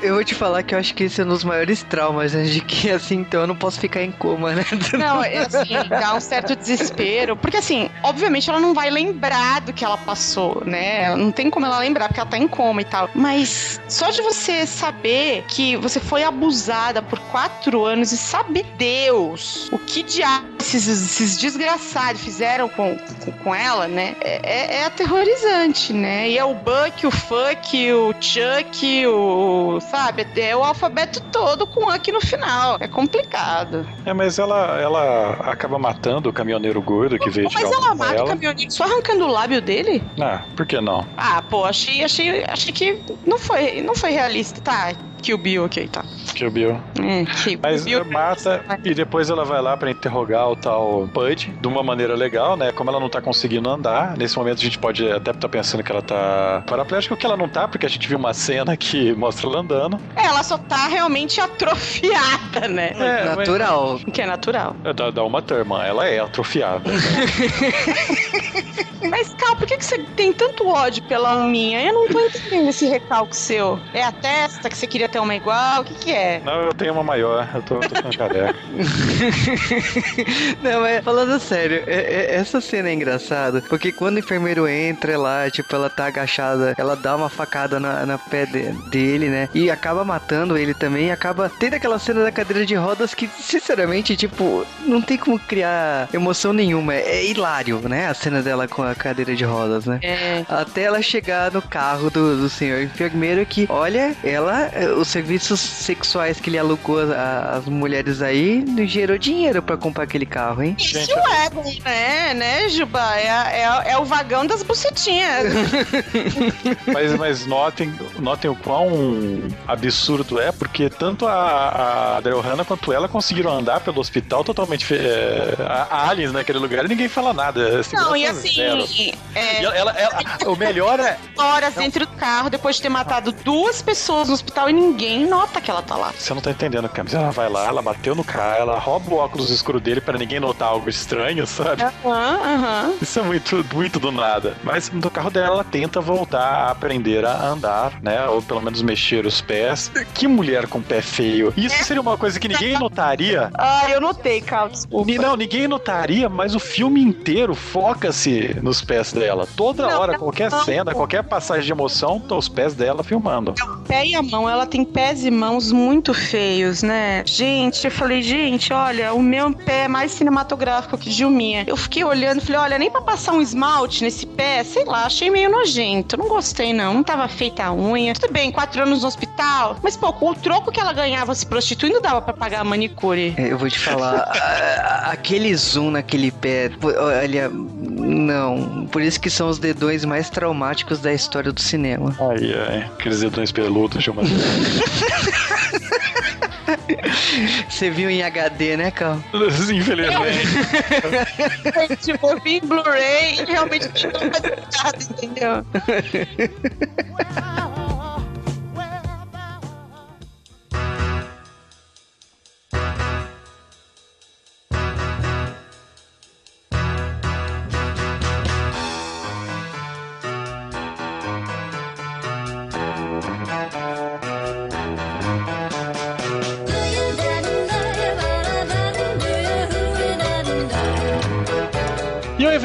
eu- vou te falar que eu acho que esse é um dos maiores traumas, né? De que assim, então eu não posso ficar em coma, né? Não, é assim, dá um certo desespero. Porque, assim, obviamente ela não vai lembrar do que ela passou, né? Não tem como ela lembrar, porque ela tá em coma e tal. Mas só de você saber que você foi abusada por quatro anos e sabe Deus o que diabos esses, esses desgraçados fizeram com, com, com ela, né? É, é- é aterrorizante, né? E é o Buck, o Fuck, o Chuck, o. Sabe? É o alfabeto todo com Uck no final. É complicado. É, mas ela, ela acaba matando o caminhoneiro gordo que veio Mas tirar ela mata o ela. caminhoneiro só arrancando o lábio dele? Ah, por que não? Ah, pô, achei, achei, achei que não foi, não foi realista. Tá, Kill Bill, ok, tá. Que o Bill. É, Kill Mas Bill. mata e depois ela vai lá pra interrogar o tal Bud de uma maneira legal, né? Como ela não tá conseguindo andar, nesse momento a gente pode até estar pensando que ela tá paraplégica, o que ela não tá, porque a gente viu uma cena que mostra ela andando. É, ela só tá realmente atrofiada, né? É, mas- Natural. Que é natural. É Da, da uma turma, ela é atrofiada. Mas, Cal, por que, que você tem tanto ódio pela minha? Eu não tô entendendo esse recalque seu. É a testa que você queria ter uma igual? O que que é? não, eu tenho uma maior, eu tô, tô ficando careca. Não, mas falando sério, é- é- essa cena é engraçada, porque quando o enfermeiro entra lá, tipo, ela tá agachada, ela dá uma facada na, na pé de- dele, né? E acaba matando ele também, e acaba tendo aquela cena da cadeira de rodas que, sinceramente, tipo, não tem como criar emoção nenhuma. É, é hilário, né? A cena dela com a cadeira de rodas, né? É. Até ela chegar no carro do, do senhor enfermeiro que, olha, ela, eh, os serviços sexuais que ele alugou a- as mulheres aí, gerou dinheiro pra comprar aquele carro, hein? Isso é, né, né, Juba? É, a- é, a- é o vagão das bucetinhas. Mas, mas notem, notem o quão absurdo é, porque tanto a, a Daryl Hannah quanto ela conseguiram andar pelo hospital totalmente é, a- a aliens naquele lugar e ninguém fala nada. Não, e assim, zero. É, ela- ela- o melhor é. horas dentro do carro depois de ter matado duas pessoas no hospital e ninguém nota que ela tá lá. Você não tá entendendo, Camis. Ela vai lá, ela bateu no cara, ela rouba o óculos escuro dele pra ninguém notar algo estranho, sabe? Aham, aham. Isso é muito, muito do nada. Mas no carro dela, ela tenta voltar a aprender a andar, né? Ou pelo menos mexer os pés. Que mulher com pé feio. Isso seria uma coisa que ninguém notaria. Ah, eu notei, desculpa. Ni- Não, ninguém notaria, mas o filme inteiro foca-se nos pés É dela. Toda Não, hora, não, qualquer não. cena, qualquer passagem de emoção, tá os pés dela filmando. O pé e a mão, ela tem pés e mãos muito feios, né? Gente, eu falei, gente, olha, o meu pé é mais cinematográfico que de minha. Eu fiquei olhando, falei, olha, nem pra passar um esmalte nesse pé, sei lá, achei meio nojento. Não gostei, não. Não tava feita a unha. Tudo bem, quatro anos no hospital. Mas, pô, com o troco que ela ganhava se prostituindo, dava pra pagar a manicure. É, Eu vou te falar, a- a- aquele zoom naquele pé, olha, não. Por isso que são os dedões mais traumáticos da história do cinema. Ai, ai, aqueles dedões peludos uma. Você viu em HD, né, Carl? Infelizmente. tipo, eu vi em Blu-ray e realmente não faz nada, entendeu?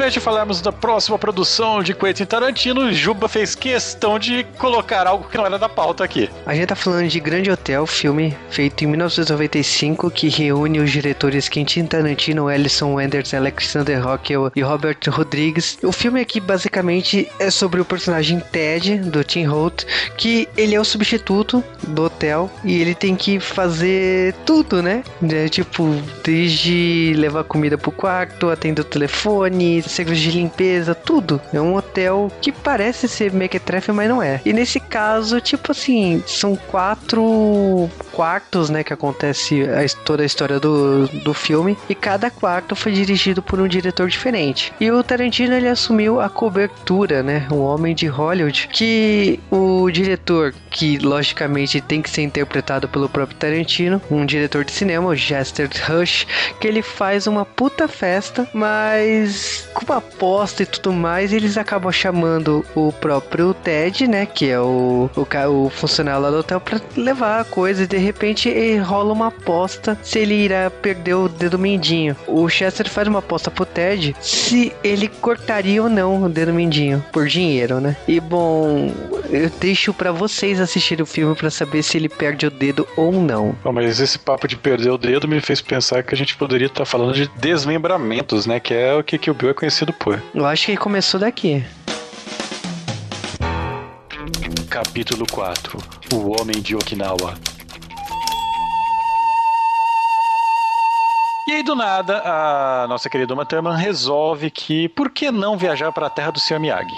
Invés de falarmos da próxima produção de Quentin Tarantino, Juba fez questão de colocar algo que não era da pauta aqui. A gente tá falando de Grande Hotel, filme feito em 1995 que reúne os diretores Quentin Tarantino, Ellison Wenders, Alexander Rockwell e Robert Rodrigues. O filme aqui basicamente é sobre o personagem Ted do Tim Holt, que ele é o substituto do hotel e ele tem que fazer tudo, né? É, tipo, desde levar comida pro quarto, atender o telefone, serviço de limpeza, tudo. É um hotel que parece ser mequetrefe, mas não é. E nesse caso, tipo assim, são quatro quartos, né, que acontece a, toda a história do, do filme, e cada quarto foi dirigido por um diretor diferente. E o Tarantino, ele assumiu a cobertura, né, um homem de Hollywood, que o diretor, que logicamente tem que ser interpretado pelo próprio Tarantino, um diretor de cinema, o Jester Rush, que ele faz uma puta festa, mas com uma aposta e tudo mais, eles acabam chamando o próprio Ted, né, que é o, o, o funcionário lá do hotel, pra levar a coisa e de repente rola uma aposta se ele irá perder o dedo mindinho. O Chester faz uma aposta pro Ted se ele cortaria ou não o dedo mindinho, por dinheiro, né? E bom, eu deixo pra vocês assistirem o filme pra saber se ele perde o dedo ou não. Bom, mas esse papo de perder o dedo me fez pensar que a gente poderia estar falando de desmembramentos, né? Que é o que, que o Bill é conhecido por. Eu acho que começou daqui. Capítulo 4 O Homem de Okinawa. E aí, do nada, a nossa querida Uma Thurman resolve que por que não viajar para a terra do Sr. Miyagi?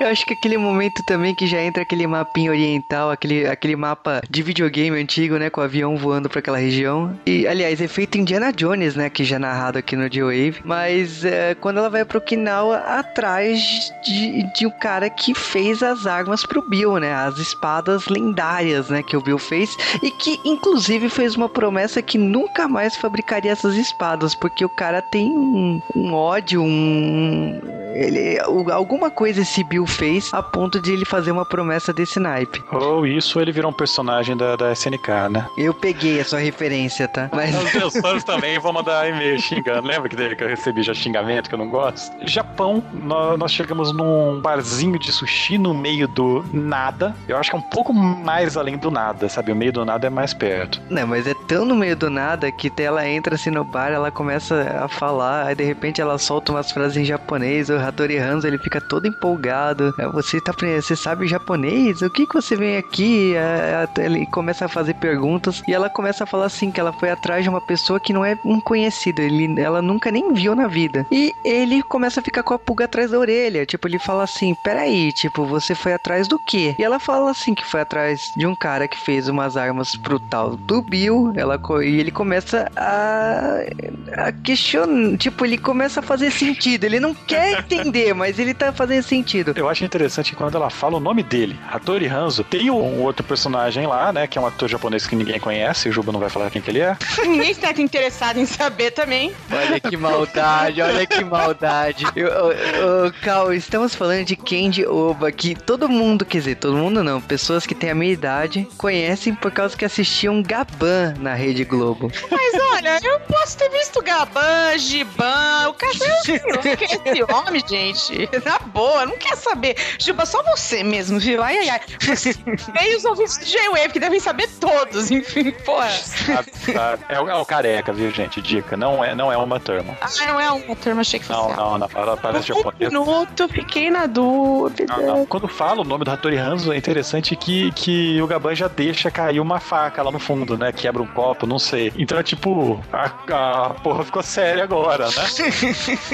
Eu acho que aquele momento também que já entra aquele mapinha oriental, aquele, aquele mapa de videogame antigo, né? Com o avião voando pra aquela região. E, aliás, é feito Indiana Jones, né? Que já é narrado aqui no G-Wave. Mas é, quando ela vai pro Okinawa, atrás de, de um cara que fez as armas pro Bill, né? As espadas lendárias, né? Que o Bill fez. E que, inclusive, fez uma promessa que nunca mais fabricaria essas espadas. Porque o cara tem um, um ódio, um... Ele, o- alguma coisa esse Bill fez a ponto de ele fazer uma promessa desse naipe. Ou isso, ele virou um personagem da, da SNK, né? Eu peguei a sua referência, tá? Mas Os meus fãs também vão mandar e-mail xingando. Lembra que, que eu recebi já xingamento que eu não gosto? Japão, nó- nós, chegamos num barzinho de sushi no meio do nada. Eu acho que é um pouco mais além do nada, sabe? O meio do nada é mais perto. Não, mas é tão no meio do nada que ela entra assim no bar, ela começa a falar, aí de repente ela solta umas frases em japonês, o Hattori Hanzo ele fica todo empolgado. É, Você tá você sabe japonês? O que que você vem aqui? É, é, Ele começa a fazer perguntas e ela começa a falar assim que ela foi atrás de uma pessoa que não é um conhecido, ele, ela nunca nem viu na vida. E ele começa a ficar com a pulga atrás da orelha, tipo ele fala assim: "Peraí, tipo, você foi atrás do quê?" E ela fala assim que foi atrás de um cara que fez umas armas pro tal do Bill, ela e ele começa a, a questionar, tipo, ele começa a fazer sentido. Ele não quer entender, mas ele tá fazendo sentido. Eu acho interessante que quando ela fala o nome dele, Hattori Hanzo, tem um outro personagem lá, né? Que é um ator japonês que ninguém conhece, o Juba não vai falar quem que ele é. Ninguém está interessado em saber também. Olha que maldade, olha que maldade. Eu, eu, eu, Cal, estamos falando de Kenji Oba, que todo mundo, quer dizer, todo mundo não, pessoas que têm a minha idade conhecem por causa que assistiam Gaban na Rede Globo. Mas olha, eu posso ter visto Gaban, Giban, o é esse homem, gente. Na boa, não quer saber. Giban, só você mesmo, viu? Ai, ai, ai. Nem os ouvintes do J-Wave, que devem saber todos, enfim, porra. É, o, é o careca, viu, gente? Dica, não é, não é uma turma. Ah, não é uma turma, achei que fosse Não, não, não, ela parece Um japonesa. minuto, fiquei na dúvida. Não, não. Quando fala o nome do Hattori Hanzo, é interessante que, que o Gaban já deixa cair uma faca lá no fundo, né? Quebra um copo, não sei. Então é tipo, a, a porra ficou séria agora, né?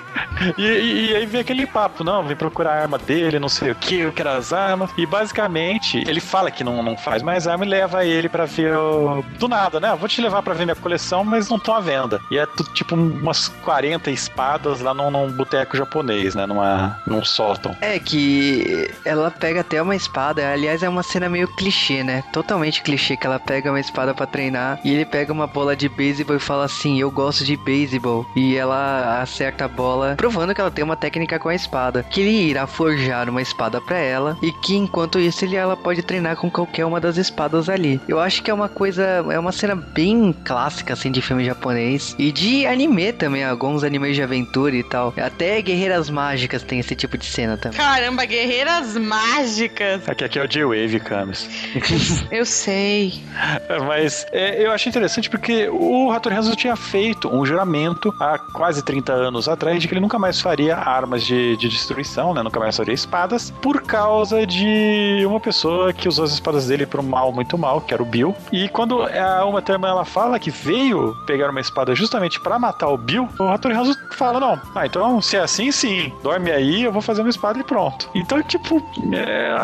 E, e- e aí vem aquele papo, não, vem procurar a arma dele, não sei o que, eu quero as armas. E basicamente, ele fala que não, não faz mais arma e leva ele pra ver o... Do nada, né? Vou te levar pra ver minha coleção, mas não estão à venda. E é tudo tipo umas 40 espadas lá num, num boteco japonês, né? Numa, num sótão. É que ela pega até uma espada. Aliás, é uma cena meio clichê, né? Totalmente clichê que ela pega uma espada pra treinar e ele pega uma bola de beisebol e fala assim: "Eu gosto de beisebol". E ela acerta a bola, provando que ela tem uma técnica com a espada, que ele irá forjar uma espada pra ela e que enquanto isso ele ela pode treinar com qualquer uma das espadas ali. Eu acho que é uma coisa, é uma cena bem clássica assim de filme japonês e de anime também, alguns animes de aventura e tal. Até Guerreiras Mágicas tem esse tipo de cena também. Caramba, guerreiras mágicas. Aqui, aqui é o J-Wave, Camis. Eu sei. Mas é, eu achei interessante porque o Hattori Hanzo tinha feito um juramento há quase 30 anos atrás de que ele nunca mais faria armas de, de destruição, né? Nunca mais faria espadas, por causa de uma pessoa que usou as espadas dele para mal muito mal, que era o Bill. E quando a Uma Thurman ela fala que veio pegar uma espada justamente para matar o Bill, o Hattori fala: Não, ah, então se é assim, sim, dorme aí, eu vou fazer uma espada e pronto. Então, tipo, é,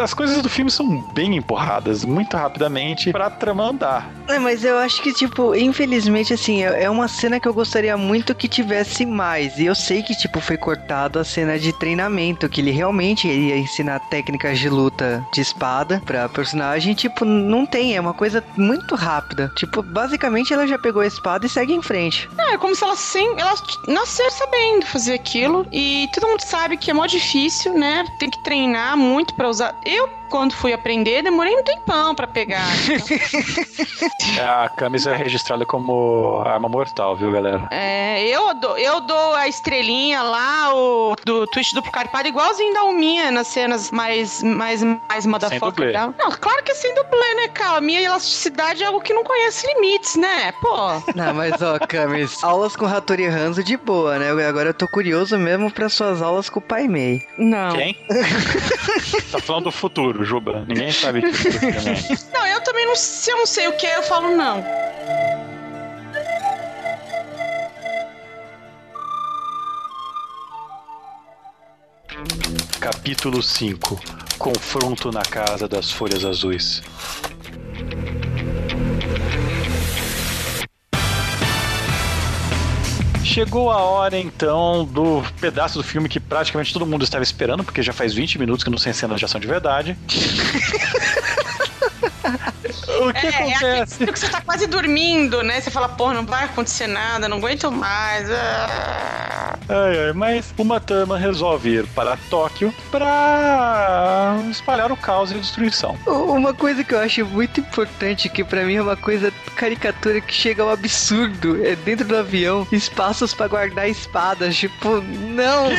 as coisas do filme são bem empurradas muito rapidamente pra trama andar. É, mas eu acho que, tipo, infelizmente, assim, é é uma cena que eu gostaria muito que tivesse mais. E eu sei que, tipo, foi cortado a cena de treinamento, que ele realmente ia ensinar técnicas de luta de espada pra personagem. Tipo, não tem, é uma coisa muito rápida. Tipo, basicamente ela já pegou a espada e segue em frente. Não, é como se ela sim, ela nasceu sabendo fazer aquilo e todo mundo sabe que é mó difícil, né? Tem que treinar muito pra usar. Eu quando fui aprender, demorei um tempão pra pegar. A camisa é registrada como arma mortal, viu, galera? É, eu dou, eu dou a estrelinha lá, o do twist do Carpado, igualzinho da Alminha nas cenas mais, mais, mais motherfucker. dela. Não, claro que é sem dublê, né, cara? A minha elasticidade é algo que não conhece limites, né? Pô. Não, mas ó, Camis, aulas com Hattori Hanzo de boa, né? Agora eu tô curioso mesmo pra suas aulas com o Pai Mei. Não. Quem? tá falando do futuro, Juba. Ninguém sabe disso também. Não, eu também não. Se eu não sei o que, eu falo não. Capítulo 5 Confronto na Casa das Folhas Azuis. Chegou a hora então do pedaço do filme que praticamente todo mundo estava esperando, porque já faz 20 minutos que não tem cenas de ação de verdade. o que É, é acontece? aquilo que você tá quase dormindo, né? Você fala, pô, não vai acontecer nada, não aguento mais. ah. Ai, ai, mas uma turma resolve ir para Tóquio para espalhar o caos e a destruição. Uma coisa que eu acho muito importante, que pra mim é uma coisa caricatura que chega ao absurdo, é dentro do avião, espaços pra guardar espadas, tipo, não.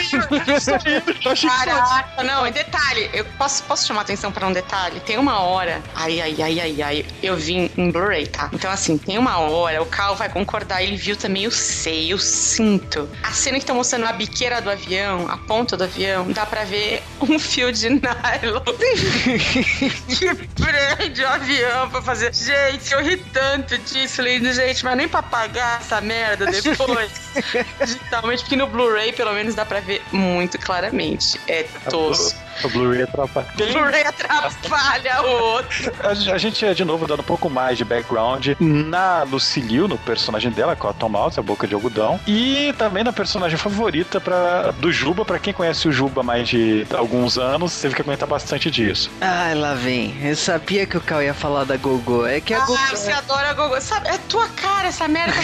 Caraca, não, em detalhe, eu posso, posso chamar atenção pra um detalhe? Tem uma hora, ai, ai, ai, ai, ai, eu vim em Blu-ray, tá? Então, assim, tem uma hora, o Cal vai concordar, ele viu também o seio, o cinto. A cena que tá mostrando a biqueira do avião, a ponta do avião, dá pra ver um fio de nylon que prende o avião pra fazer. Gente, eu ri tanto disso, falei, gente, mas nem pra pagar essa merda depois. Digitalmente, porque no Blu-ray, pelo menos, dá pra ver muito claramente. É tosco. O Blu-ray atrapalha. O Blu-ray atrapalha o outro. A, a gente é de novo dando um pouco mais de background na Lucille, no personagem dela, com a Tom Mouse, a boca de algodão, e também na personagem favorita pra, do Juba. Pra quem conhece o Juba há mais de alguns anos, teve que comentar bastante disso. Ai, lá vem. Eu sabia que o Cal ia falar da Gogô. É que a Ah, Gogô. você adora Gogo. Sabe, é tua cara essa merda.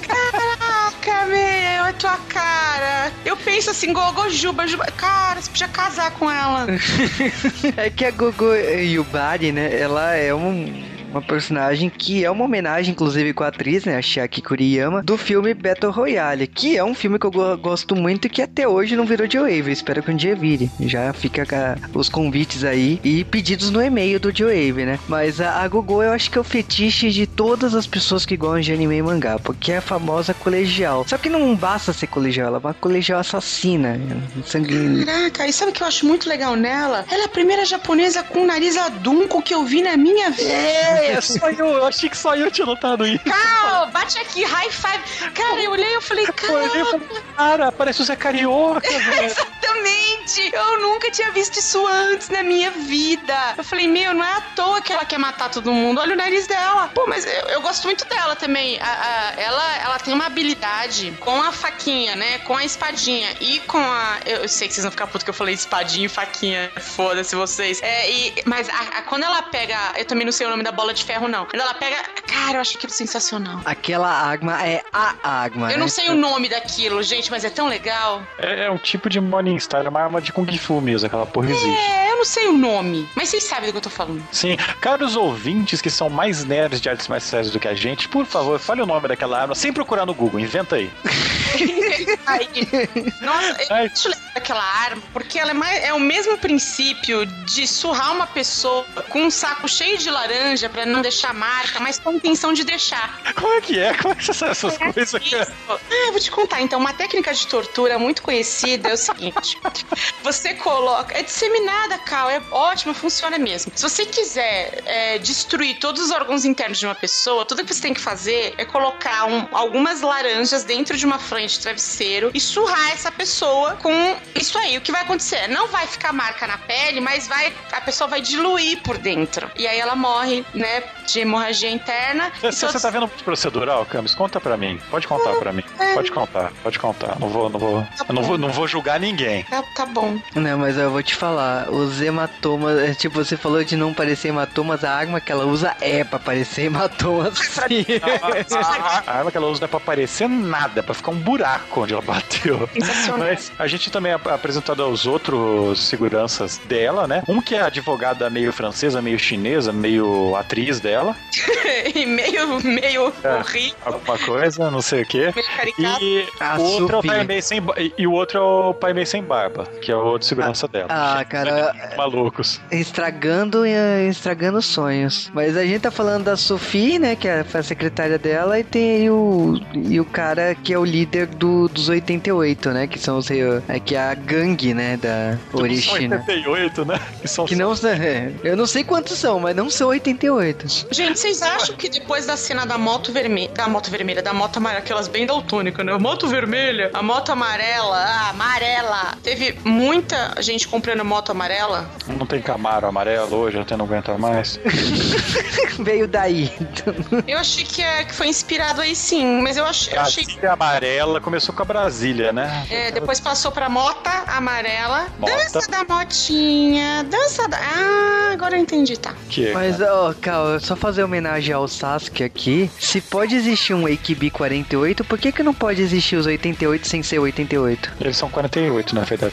Caraca, meu, é tua cara. Eu penso assim, Gogo Juba, Juba. Cara, você podia casar com ela. É que a Gogô Yubari, né? Ela é um. Uma personagem que é uma homenagem, inclusive, com a atriz, né? A Chiaki Kuriyama, do filme Battle Royale, que é um filme que eu go gosto muito e que até hoje não virou Joe Wave. Espero que um dia vire. Já fica os convites aí e pedidos no e-mail do Joe Wave, né? Mas a, a Gogo eu acho que é o fetiche de todas as pessoas que gostam de anime e mangá, porque é a famosa colegial. Só que não basta ser colegial, ela é uma colegial assassina. Sangue... Caraca, e sabe o que eu acho muito legal nela? Ela é a primeira japonesa com nariz adunco que eu vi na minha vida. É, só eu, eu achei que só eu tinha notado isso. Cal, bate aqui, high five. Cara, eu olhei e falei, cara. Eu olhei e falei, cara, parece o Zé Carioca, Exatamente! Eu nunca tinha visto isso antes na minha vida. Eu falei, meu, não é à toa que ela quer matar todo mundo. Olha o nariz dela. Pô, mas eu, eu gosto muito dela também. A, a, ela, ela tem uma habilidade com a faquinha, né? Com a espadinha e com a. Eu, eu sei que vocês vão ficar putos que eu falei espadinha e faquinha. Foda-se vocês. É, e, mas a, quando ela pega. Eu também não sei o nome da bola de ferro, não. Quando ela pega. Cara, eu acho aquilo sensacional. Aquela Agma é a Agma. Eu né? não sei o nome daquilo, gente, mas é tão legal. É, é um tipo de Morningstar, é uma arma de Kung Fu mesmo, aquela porra existe. É, eu não sei o nome, mas vocês sabem do que eu tô falando. Sim, caros ouvintes que são mais nerds de artes marciais do que a gente, por favor, fale o nome daquela arma sem procurar no Google, inventa aí. aí. Nossa, eu acho legal aquela arma, porque ela é, mais, é o mesmo princípio de surrar uma pessoa com um saco cheio de laranja para não deixar marca, mas com a intenção de deixar. Como é que é? Como é que você sabe essas é coisas? Ah, eu vou te contar. Então, uma técnica de tortura muito conhecida é o seguinte: você coloca. É disseminada, Cal, é ótimo, funciona mesmo. Se você quiser é, destruir todos os órgãos internos de uma pessoa, tudo que você tem que fazer é colocar um, algumas laranjas dentro de uma frente de travesseiro e surrar essa pessoa com isso aí. O que vai acontecer? Não vai ficar marca na pele, mas vai a pessoa vai diluir por dentro. E aí ela morre, né, de hemorragia interna. Você, você tá vendo procedural, Camis? Conta pra mim. Pode contar pra mim. É. Pode contar, pode contar. Não vou, não vou, tá não vou, não vou julgar ninguém. Tá, tá bom. Não, mas eu vou te falar, os hematomas, é, tipo, você falou de não parecer hematomas, a arma que ela usa é pra parecer hematomas. Sim. A, a, arma que ela usa não é pra parecer nada, é pra ficar um buraco onde ela bateu. Mas a gente também é apresentado aos outros seguranças dela, né? Um que é advogada meio francesa, meio chinesa, meio atriz dela. e meio, meio é, rico. Alguma coisa, não sei o quê. E o outro é o pai meio sem e o outro é o pai meio sem barba, que é o outro segurança ah, dela. Ah, cara. Malucos. Estragando estragando sonhos. Mas a gente tá falando da Sophie, né? Que é a secretária dela, e tem o, e o cara que é o líder do, dos 88, né? Que são os é, que é a gangue, né? Da Orixina. São 88, né? Que, são que não é, Eu não sei quantos são, mas não são 88. Gente, vocês acham que depois da cena da moto vermelha, da moto vermelha, da moto amarela, aquelas bem daltônicas, né? A moto vermelha, a moto amarela, a amarela. Teve muita gente comprando moto amarela. Não tem Camaro amarelo hoje, até não aguenta mais. Veio daí. eu achei que, é, que foi inspirado aí sim, mas eu, ach, eu achei. A amarela começou com a Brasília, né? É, depois passou pra mota amarela. Mota. Dança da motinha, dança da. Ah, agora eu entendi, tá. Que, mas, ó, oh, Cal, só fazer homenagem ao Sasuke aqui. Se pode existir um AKB 48, por que, que não pode existir os 88 sem ser 88? Eles são 48, na verdade.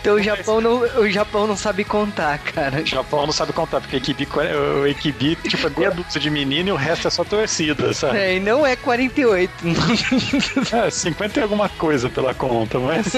Então o Japão, não, o Japão não sabe contar, cara. O Japão não sabe contar, porque a equipe, o equipe tipo, é meia dúzia de menino e o resto é só torcida, sabe? É, e não é 48. é, 50 é alguma coisa pela conta, mas.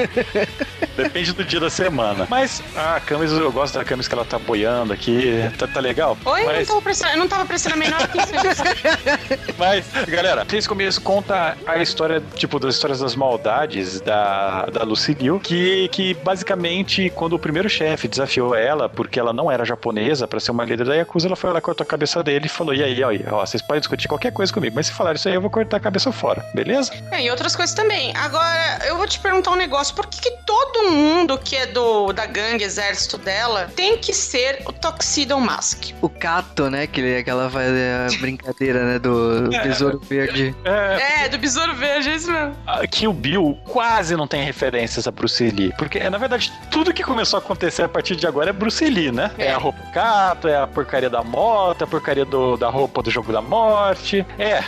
Depende do dia da semana. Mas a Camis, eu gosto da Camis que ela tá boiando aqui. Tá, tá legal? Oi, mas... não tava prestando, eu não tava prestando a menor atenção. mas, galera, o começo conta a história, tipo, das histórias das maldades da, da Lucille, que, que basicamente, quando o primeiro chefe desafiou ela, porque ela não era japonesa, para ser uma líder da Yakuza, ela foi lá, cortou a cabeça dele e falou: e aí, ó, ó, vocês podem discutir qualquer coisa comigo, mas se falar isso aí, eu vou cortar a cabeça fora, beleza? É, e outras coisas também. Agora, eu vou te perguntar um negócio: por que, que todo mundo que é do da gangue, exército dela, tem que ser o Tuxedo Mask? O Kato, né? Que ele, aquela faz a brincadeira, né? Do é, Besouro Verde. É, é, do Besouro Verde, é isso mesmo. Aqui o Bill quase não tem referências a Bruce Lee, porque na verdade tudo que começou a acontecer a partir de agora é Bruce Lee, né? É, é a roupa Kato, é a porcaria da moto, é a porcaria do, da roupa do jogo da morte. É,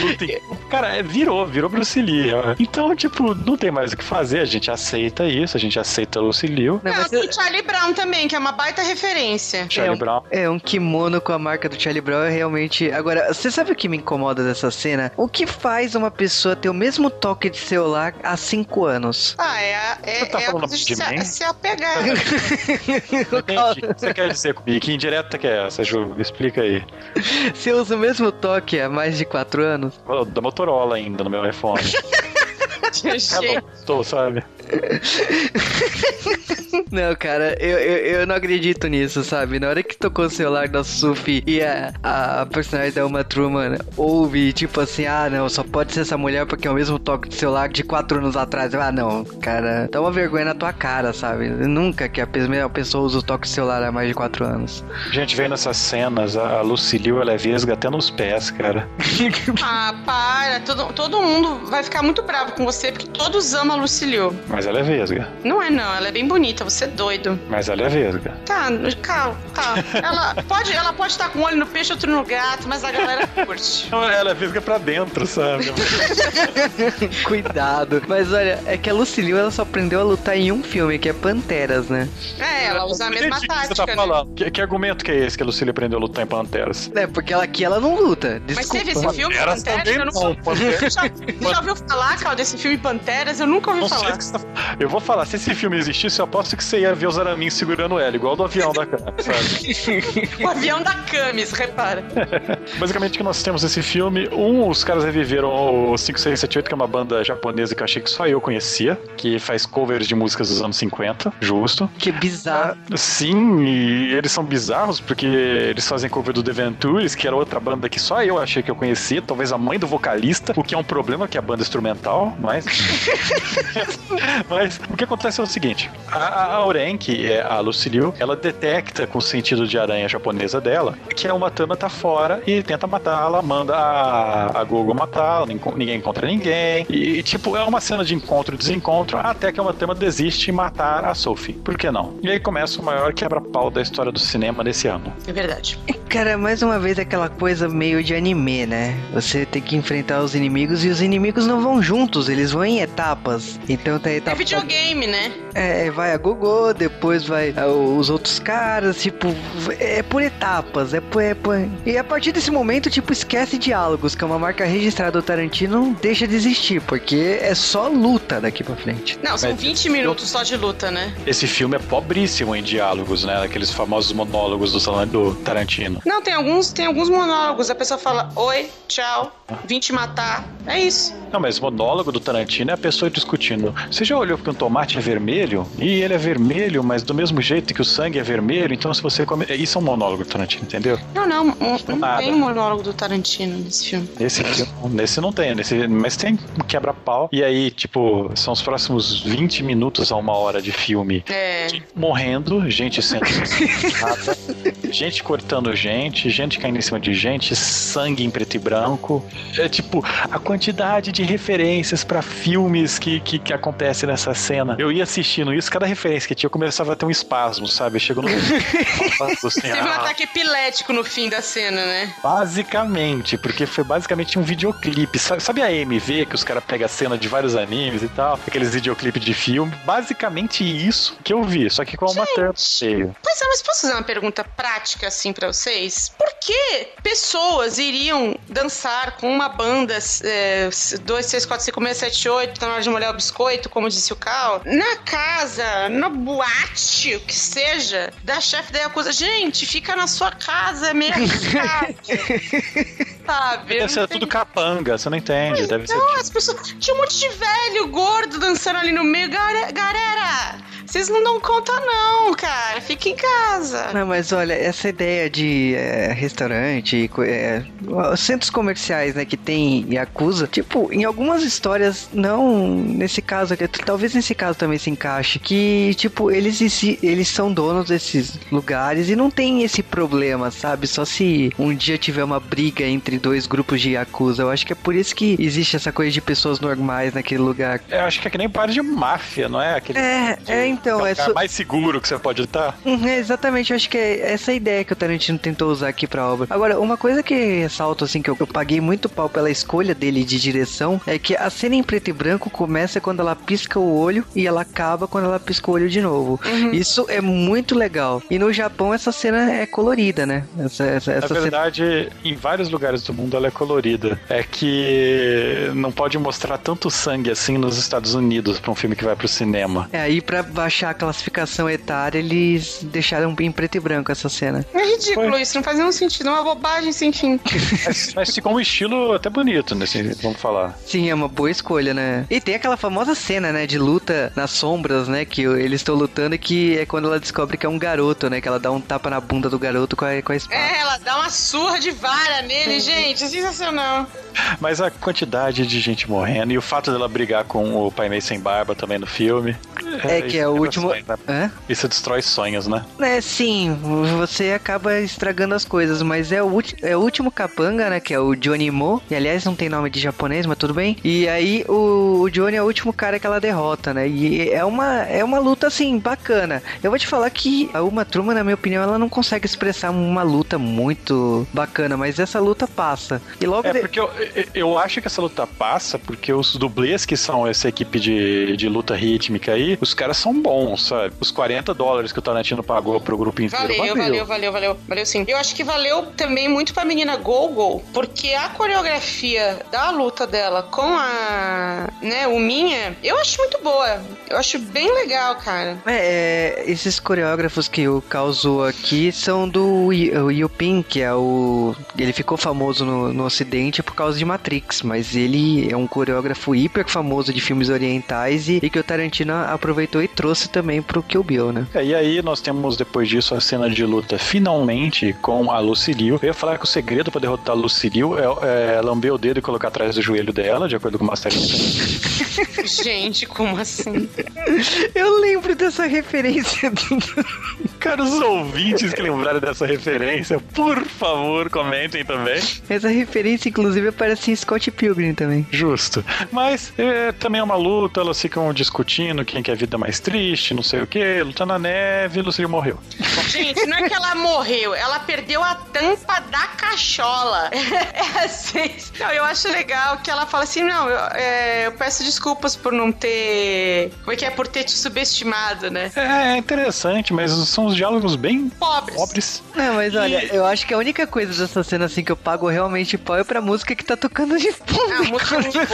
Lutem. Cara, é, virou, virou Bruce Lee. ó. Então, tipo, não tem mais o que fazer, a gente aceita isso, a gente aceita Lucy Liu. Não, Não, mas tem Charlie Brown também, que é uma baita referência. Charlie É, Brown. É, um kimono com a marca do Charlie Brown é realmente. Agora, você sabe o que me incomoda dessa cena? O que faz uma pessoa ter o mesmo toque de celular há 5 anos? Ah, é, a- é, Você tá é a falando de de se, mim? se apegar. Entendi. O que você quer dizer comigo? Que indireta que é essa, Ju? Explica aí. Você usa o mesmo toque há mais de 4 anos? Da Motorola ainda no meu iPhone. Estou, sabe? Não, cara, eu, eu, eu não acredito nisso, sabe? Na hora que tocou o celular da Sufi e a, a personagem da Uma Truman ouve, tipo assim, ah, não, só pode ser essa mulher porque é o mesmo toque de celular de 4 anos atrás. Ah, não, cara, dá uma vergonha na tua cara, sabe? Nunca que a pe- a pessoa usa o toque de celular há mais de 4 anos. Gente, vendo essas cenas, a Lucy Liu, ela é vesga até nos pés, cara. ah, para. Todo, todo mundo vai ficar muito bravo com você, porque todos amam a Lucilio. Mas ela é vesga. Não é não, ela é bem bonita, você é doido. Mas ela é vesga. Tá, calma, tá. Ela pode ela pode estar com um olho no peixe, outro no gato, mas a galera curte. Não, Ela é vesga pra dentro, sabe? Cuidado. Mas olha, é que a Lucille ela só aprendeu a lutar em um filme, que é Panteras, né? É, ela usa a mesma o que tática, você tá né? falando. Que, que argumento que é esse que a Lucille aprendeu a lutar em Panteras? É, porque ela aqui ela não luta. Mas Desculpa. teve esse filme, Panteras Panteras? Eu não, nunca... Panteras- já, já ouviu falar, Cal, desse filme Panteras? Eu nunca ouvi Não falar. tá... Eu vou falar, se esse filme existisse, eu aposto que você ia ver os aramins segurando ela, igual do avião da cara, sabe? O avião da Camis, repara. Basicamente, que nós temos esse filme. Um, os caras reviveram o 5678, que é uma banda japonesa que eu achei que só eu conhecia, que faz covers de músicas dos anos 50, justo. Que bizarro. Sim, e eles são bizarros porque eles fazem cover do The Ventures, que era outra banda que só eu achei que eu conhecia, talvez a mãe do vocalista, o que é um problema, que é a banda instrumental, mas. mas o que acontece é o seguinte: a, a Auren, que é a Lucille, ela detecta com o sentido de aranha japonesa dela que a Umatama tá fora e tenta matá-la, manda a, a Gogo matá-la, ninguém- encontra ninguém. E, tipo, é uma cena de encontro e desencontro até que a Umatama desiste em matar a Sophie. Por que não? E aí começa o maior quebra-pau da história do cinema desse ano. É verdade. Cara, mais uma vez aquela coisa meio de anime, né? Você tem que enfrentar os inimigos e os inimigos não vão juntos, eles vão em etapas. Então tem É etapa. videogame, né? É, vai a Gogô, depois vai ah, os outros caras, tipo, é por etapas, é por, é por- E a partir desse momento, tipo, esquece diálogos, que é uma marca registrada do Tarantino, deixa de existir, porque é só luta daqui pra frente. Não, são Mas 20 minutos só de luta, né? Esse filme é pobríssimo em diálogos, né? Aqueles famosos monólogos do, do Tarantino. Não, tem alguns, tem alguns monólogos. A pessoa fala, oi, tchau, vim te matar. É isso. Não, mas monólogo do Tarantino é a pessoa discutindo. Você já olhou que um tomate é vermelho? E ele é vermelho, mas do mesmo jeito que o sangue é vermelho, então se você come. Isso é um monólogo do Tarantino, entendeu? Não, não, não, não Nada. tem monólogo do Tarantino nesse filme. Nesse, filme- nesse não tem, nesse, mas tem um quebra-pau. E aí, tipo, são os próximos 20 minutos a uma hora de filme. É. Morrendo, gente sendo gente cortando gente, gente caindo em cima de gente, sangue em preto e branco. É tipo, a quantidade de referências pra filmes que, que, que acontece nessa cena. Eu ia assistindo isso, cada referência que tinha, eu começava a ter um espasmo, sabe? Chegou no. assim, Teve um ah, ataque epilético no fim da cena, né? Basicamente, porque foi basicamente um videoclipe. Sabe, sabe a AMV, que os caras pegam a cena de vários animes e tal? Aqueles videoclipes de filme. Basicamente isso que eu vi, só que com uma tampa cheia. Pois é, mas posso fazer uma pergunta prática assim pra vocês? Por que pessoas iriam dançar com uma banda é, 2, 6, 4, 5, 6, 7, 8, tá na hora de molhar o biscoito, como disse o Cal, na casa, na boate, o que seja, da chefe da Yakuza? Gente, fica na sua casa, é minha casa. Sabe? Deve ser tudo capanga, você não entende. Deve ser. Não, as pessoas. Tinha um monte de velho gordo dançando ali no meio. Galera, vocês não dão conta, não, cara. Fica em casa. Não, mas olha, essa ideia de é, restaurante, é, centros comerciais, né, que tem Yakuza, tipo, em algumas histórias, não nesse caso aqui, talvez nesse caso também se encaixe, que, tipo, eles, eles são donos desses lugares e não tem esse problema, sabe? Só se um dia tiver uma briga entre dois grupos de Yakuza. Eu acho que é por isso que existe essa coisa de pessoas normais naquele lugar. Eu acho que é que nem par de máfia, não é? Aquele É, é, então, é o é so- mais seguro que você pode estar. Uhum, é, exatamente, eu acho que é essa ideia que o Tarantino tentou usar aqui pra obra. Agora, uma coisa que ressalto, assim, que eu, eu paguei muito pau pela escolha dele de direção, é que a cena em preto e branco começa quando ela pisca o olho e ela acaba quando ela pisca o olho de novo. Isso é muito legal. E no Japão essa cena é colorida, né? Essa, essa, Na essa cena... verdade, em vários lugares do mundo ela é colorida. É que não pode mostrar tanto sangue assim nos Estados Unidos pra um filme que vai pro cinema. É, aí pra baixar a classificação etária, eles deixaram em preto e branco essa cena. É ridículo isso, não faz nenhum sentido, é uma bobagem sem fim. Mas, mas ficou um estilo até bonito, né? assim, vamos falar. Sim, é uma boa escolha, né? E tem aquela famosa cena, né, de luta nas sombras, né, que eles estão lutando e que é quando ela descobre que é um garoto, né, que ela dá um tapa na bunda do garoto com a, com a espada. É, ela dá uma surra de vara nele, gente, é sensacional. Mas a quantidade de gente morrendo e o fato dela brigar com o Pai Mei sem barba também no filme. É, que é o isso último... né? Isso destrói sonhos, né? É, sim, você acaba estragando as coisas, mas é o, ulti- é o último capanga, né, que é o Johnny Mo, e aliás não tem nome de japonês, mas tudo bem. E aí o, o Johnny é o último cara que ela derrota, né, e é uma, é uma luta, assim, bacana. Eu vou te falar que a Uma Truma, na minha opinião, ela não consegue expressar uma luta muito bacana, mas essa luta passa. E logo... É, de- porque eu, eu- eu acho que essa luta passa porque os dublês que são essa equipe de, de luta rítmica aí, os caras são bons, sabe? Os 40 dólares que o Tarantino pagou pro grupo inteiro. Valeu, valeu, valeu, valeu, valeu sim. Eu acho que valeu também muito pra menina Gogo, porque a coreografia da luta dela com a, né, o Minha, eu acho muito boa. Eu acho bem legal, cara. É, é, esses coreógrafos que o causou aqui são do Yupin, que é o. Ele ficou famoso no, no ocidente por causa de Matrix, mas ele é um coreógrafo hiper famoso de filmes orientais e, e que o Tarantino aproveitou e trouxe também pro Kill Bill, né? É, e aí nós temos depois disso a cena de luta finalmente com a Lucille. Eu ia falar que o segredo pra derrotar a Lucille é, é lamber o dedo e colocar atrás do joelho dela, de acordo com o Master Gente, como assim? Eu lembro dessa referência. Cara, os ouvintes que lembrarem dessa referência, por favor, comentem também. Essa referência, inclusive, aparece em Scott Pilgrim também. Justo. Mas é, também é uma luta, elas ficam discutindo quem quer a vida mais triste, não sei o que, luta na neve, Lucille morreu. Gente, não é que ela morreu, ela perdeu a tampa da cachola. É assim. Não, eu acho legal que ela fala assim: não, eu, é, eu peço desculpas por não ter. Como é que é? Por ter te subestimado, né? É, é interessante, mas são os diálogos bem Pobres. pobres. Não, mas olha, E- eu acho que a única coisa dessa cena assim que eu pago realmente pau é pra música que tá tocando de fundo. Ah, a música é muito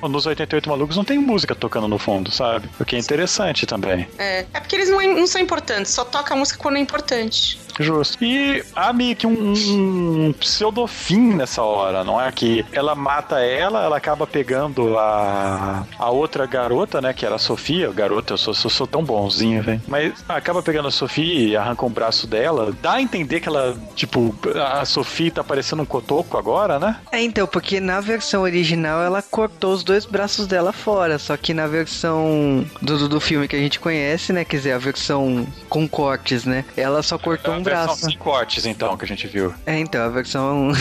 boa. Nos 88 Malucos não tem música tocando no fundo, sabe? O que é interessante também. É, é porque eles não, não são importantes, só toca a música quando é importante. Justo. E há meio que um, um pseudofim nessa hora, não é? Que ela mata ela, ela acaba pegando a, a outra garota, né? Que era a Sofia. Garota, eu sou, sou, sou tão bonzinho, velho. Mas acaba pegando a Sofia e arranca um braço dela. Dá a entender que ela, tipo, a Sofia tá parecendo um cotoco agora, né? É, então, porque na versão original ela cortou os dois braços dela fora, só que na versão do, do, do filme que a gente conhece, né, quer dizer, a versão com cortes, né, ela só cortou É a um versão braço. sem cortes, então, que a gente viu. É, então, a versão...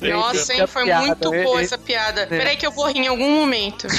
Nossa, hein? Foi piada, muito né? boa essa piada. Peraí que eu vou rir em algum momento.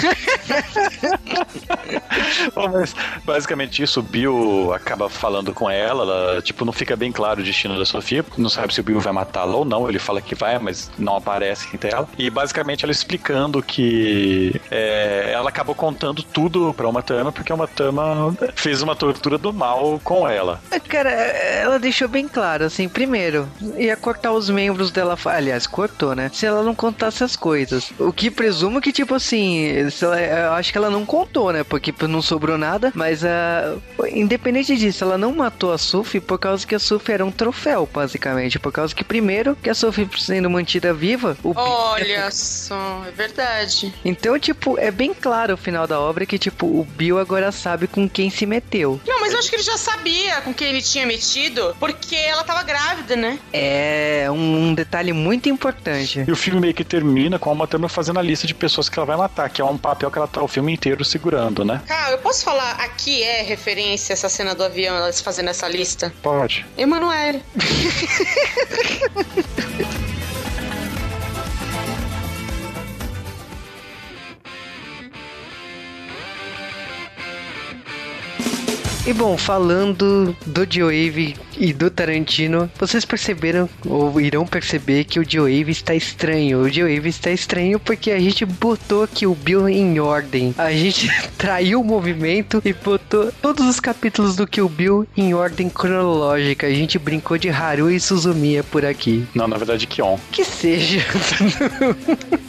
Bom, mas basicamente isso, o Bill acaba falando com ela, ela, tipo, não fica bem claro o destino da Sofia, porque não sabe se o Bill vai matá-la ou não, ele fala que vai, mas não aparece em tela. E basicamente ela explicando que é, ela acabou contando tudo pra uma Tama, porque uma Tama fez uma tortura do mal com ela. Cara, ela deixou bem claro, assim, primeiro, ia cortar os membros dela, aliás, cortou, né, se ela não contasse as coisas. O que presumo que, tipo assim, ela- eu acho que ela não contou, né, porque não sobrou nada, mas ah, independente disso, ela não matou a Sufi por causa que a Sufi era um troféu, basicamente, por causa que, primeiro, que a Sufi sendo mantida viva, o Bi- Olha só, é verdade. Então, tipo, é bem claro o final da obra que, tipo, o Bill agora sabe com quem se meteu. Não, mas eu acho que ele já sabia com quem ele tinha metido, porque ela tava grávida, né? É um, um detalhe muito importante. E o filme meio que termina com a uma Tama fazendo a lista de pessoas que ela vai matar, que é um papel que ela tá o filme inteiro segurando, né? Cara, eu posso falar aqui é referência essa cena do avião, elas fazendo essa lista? Pode. Emanuele. E bom, falando do J-Wave e do Tarantino, vocês perceberam ou irão perceber que o J-Wave está estranho. O J-Wave está estranho porque a gente botou que o Bill em ordem. A gente traiu o movimento e botou todos os capítulos do Kill Bill em ordem cronológica. A gente brincou de Haru e Suzumiya por aqui. Não, na verdade, Kion. Que seja.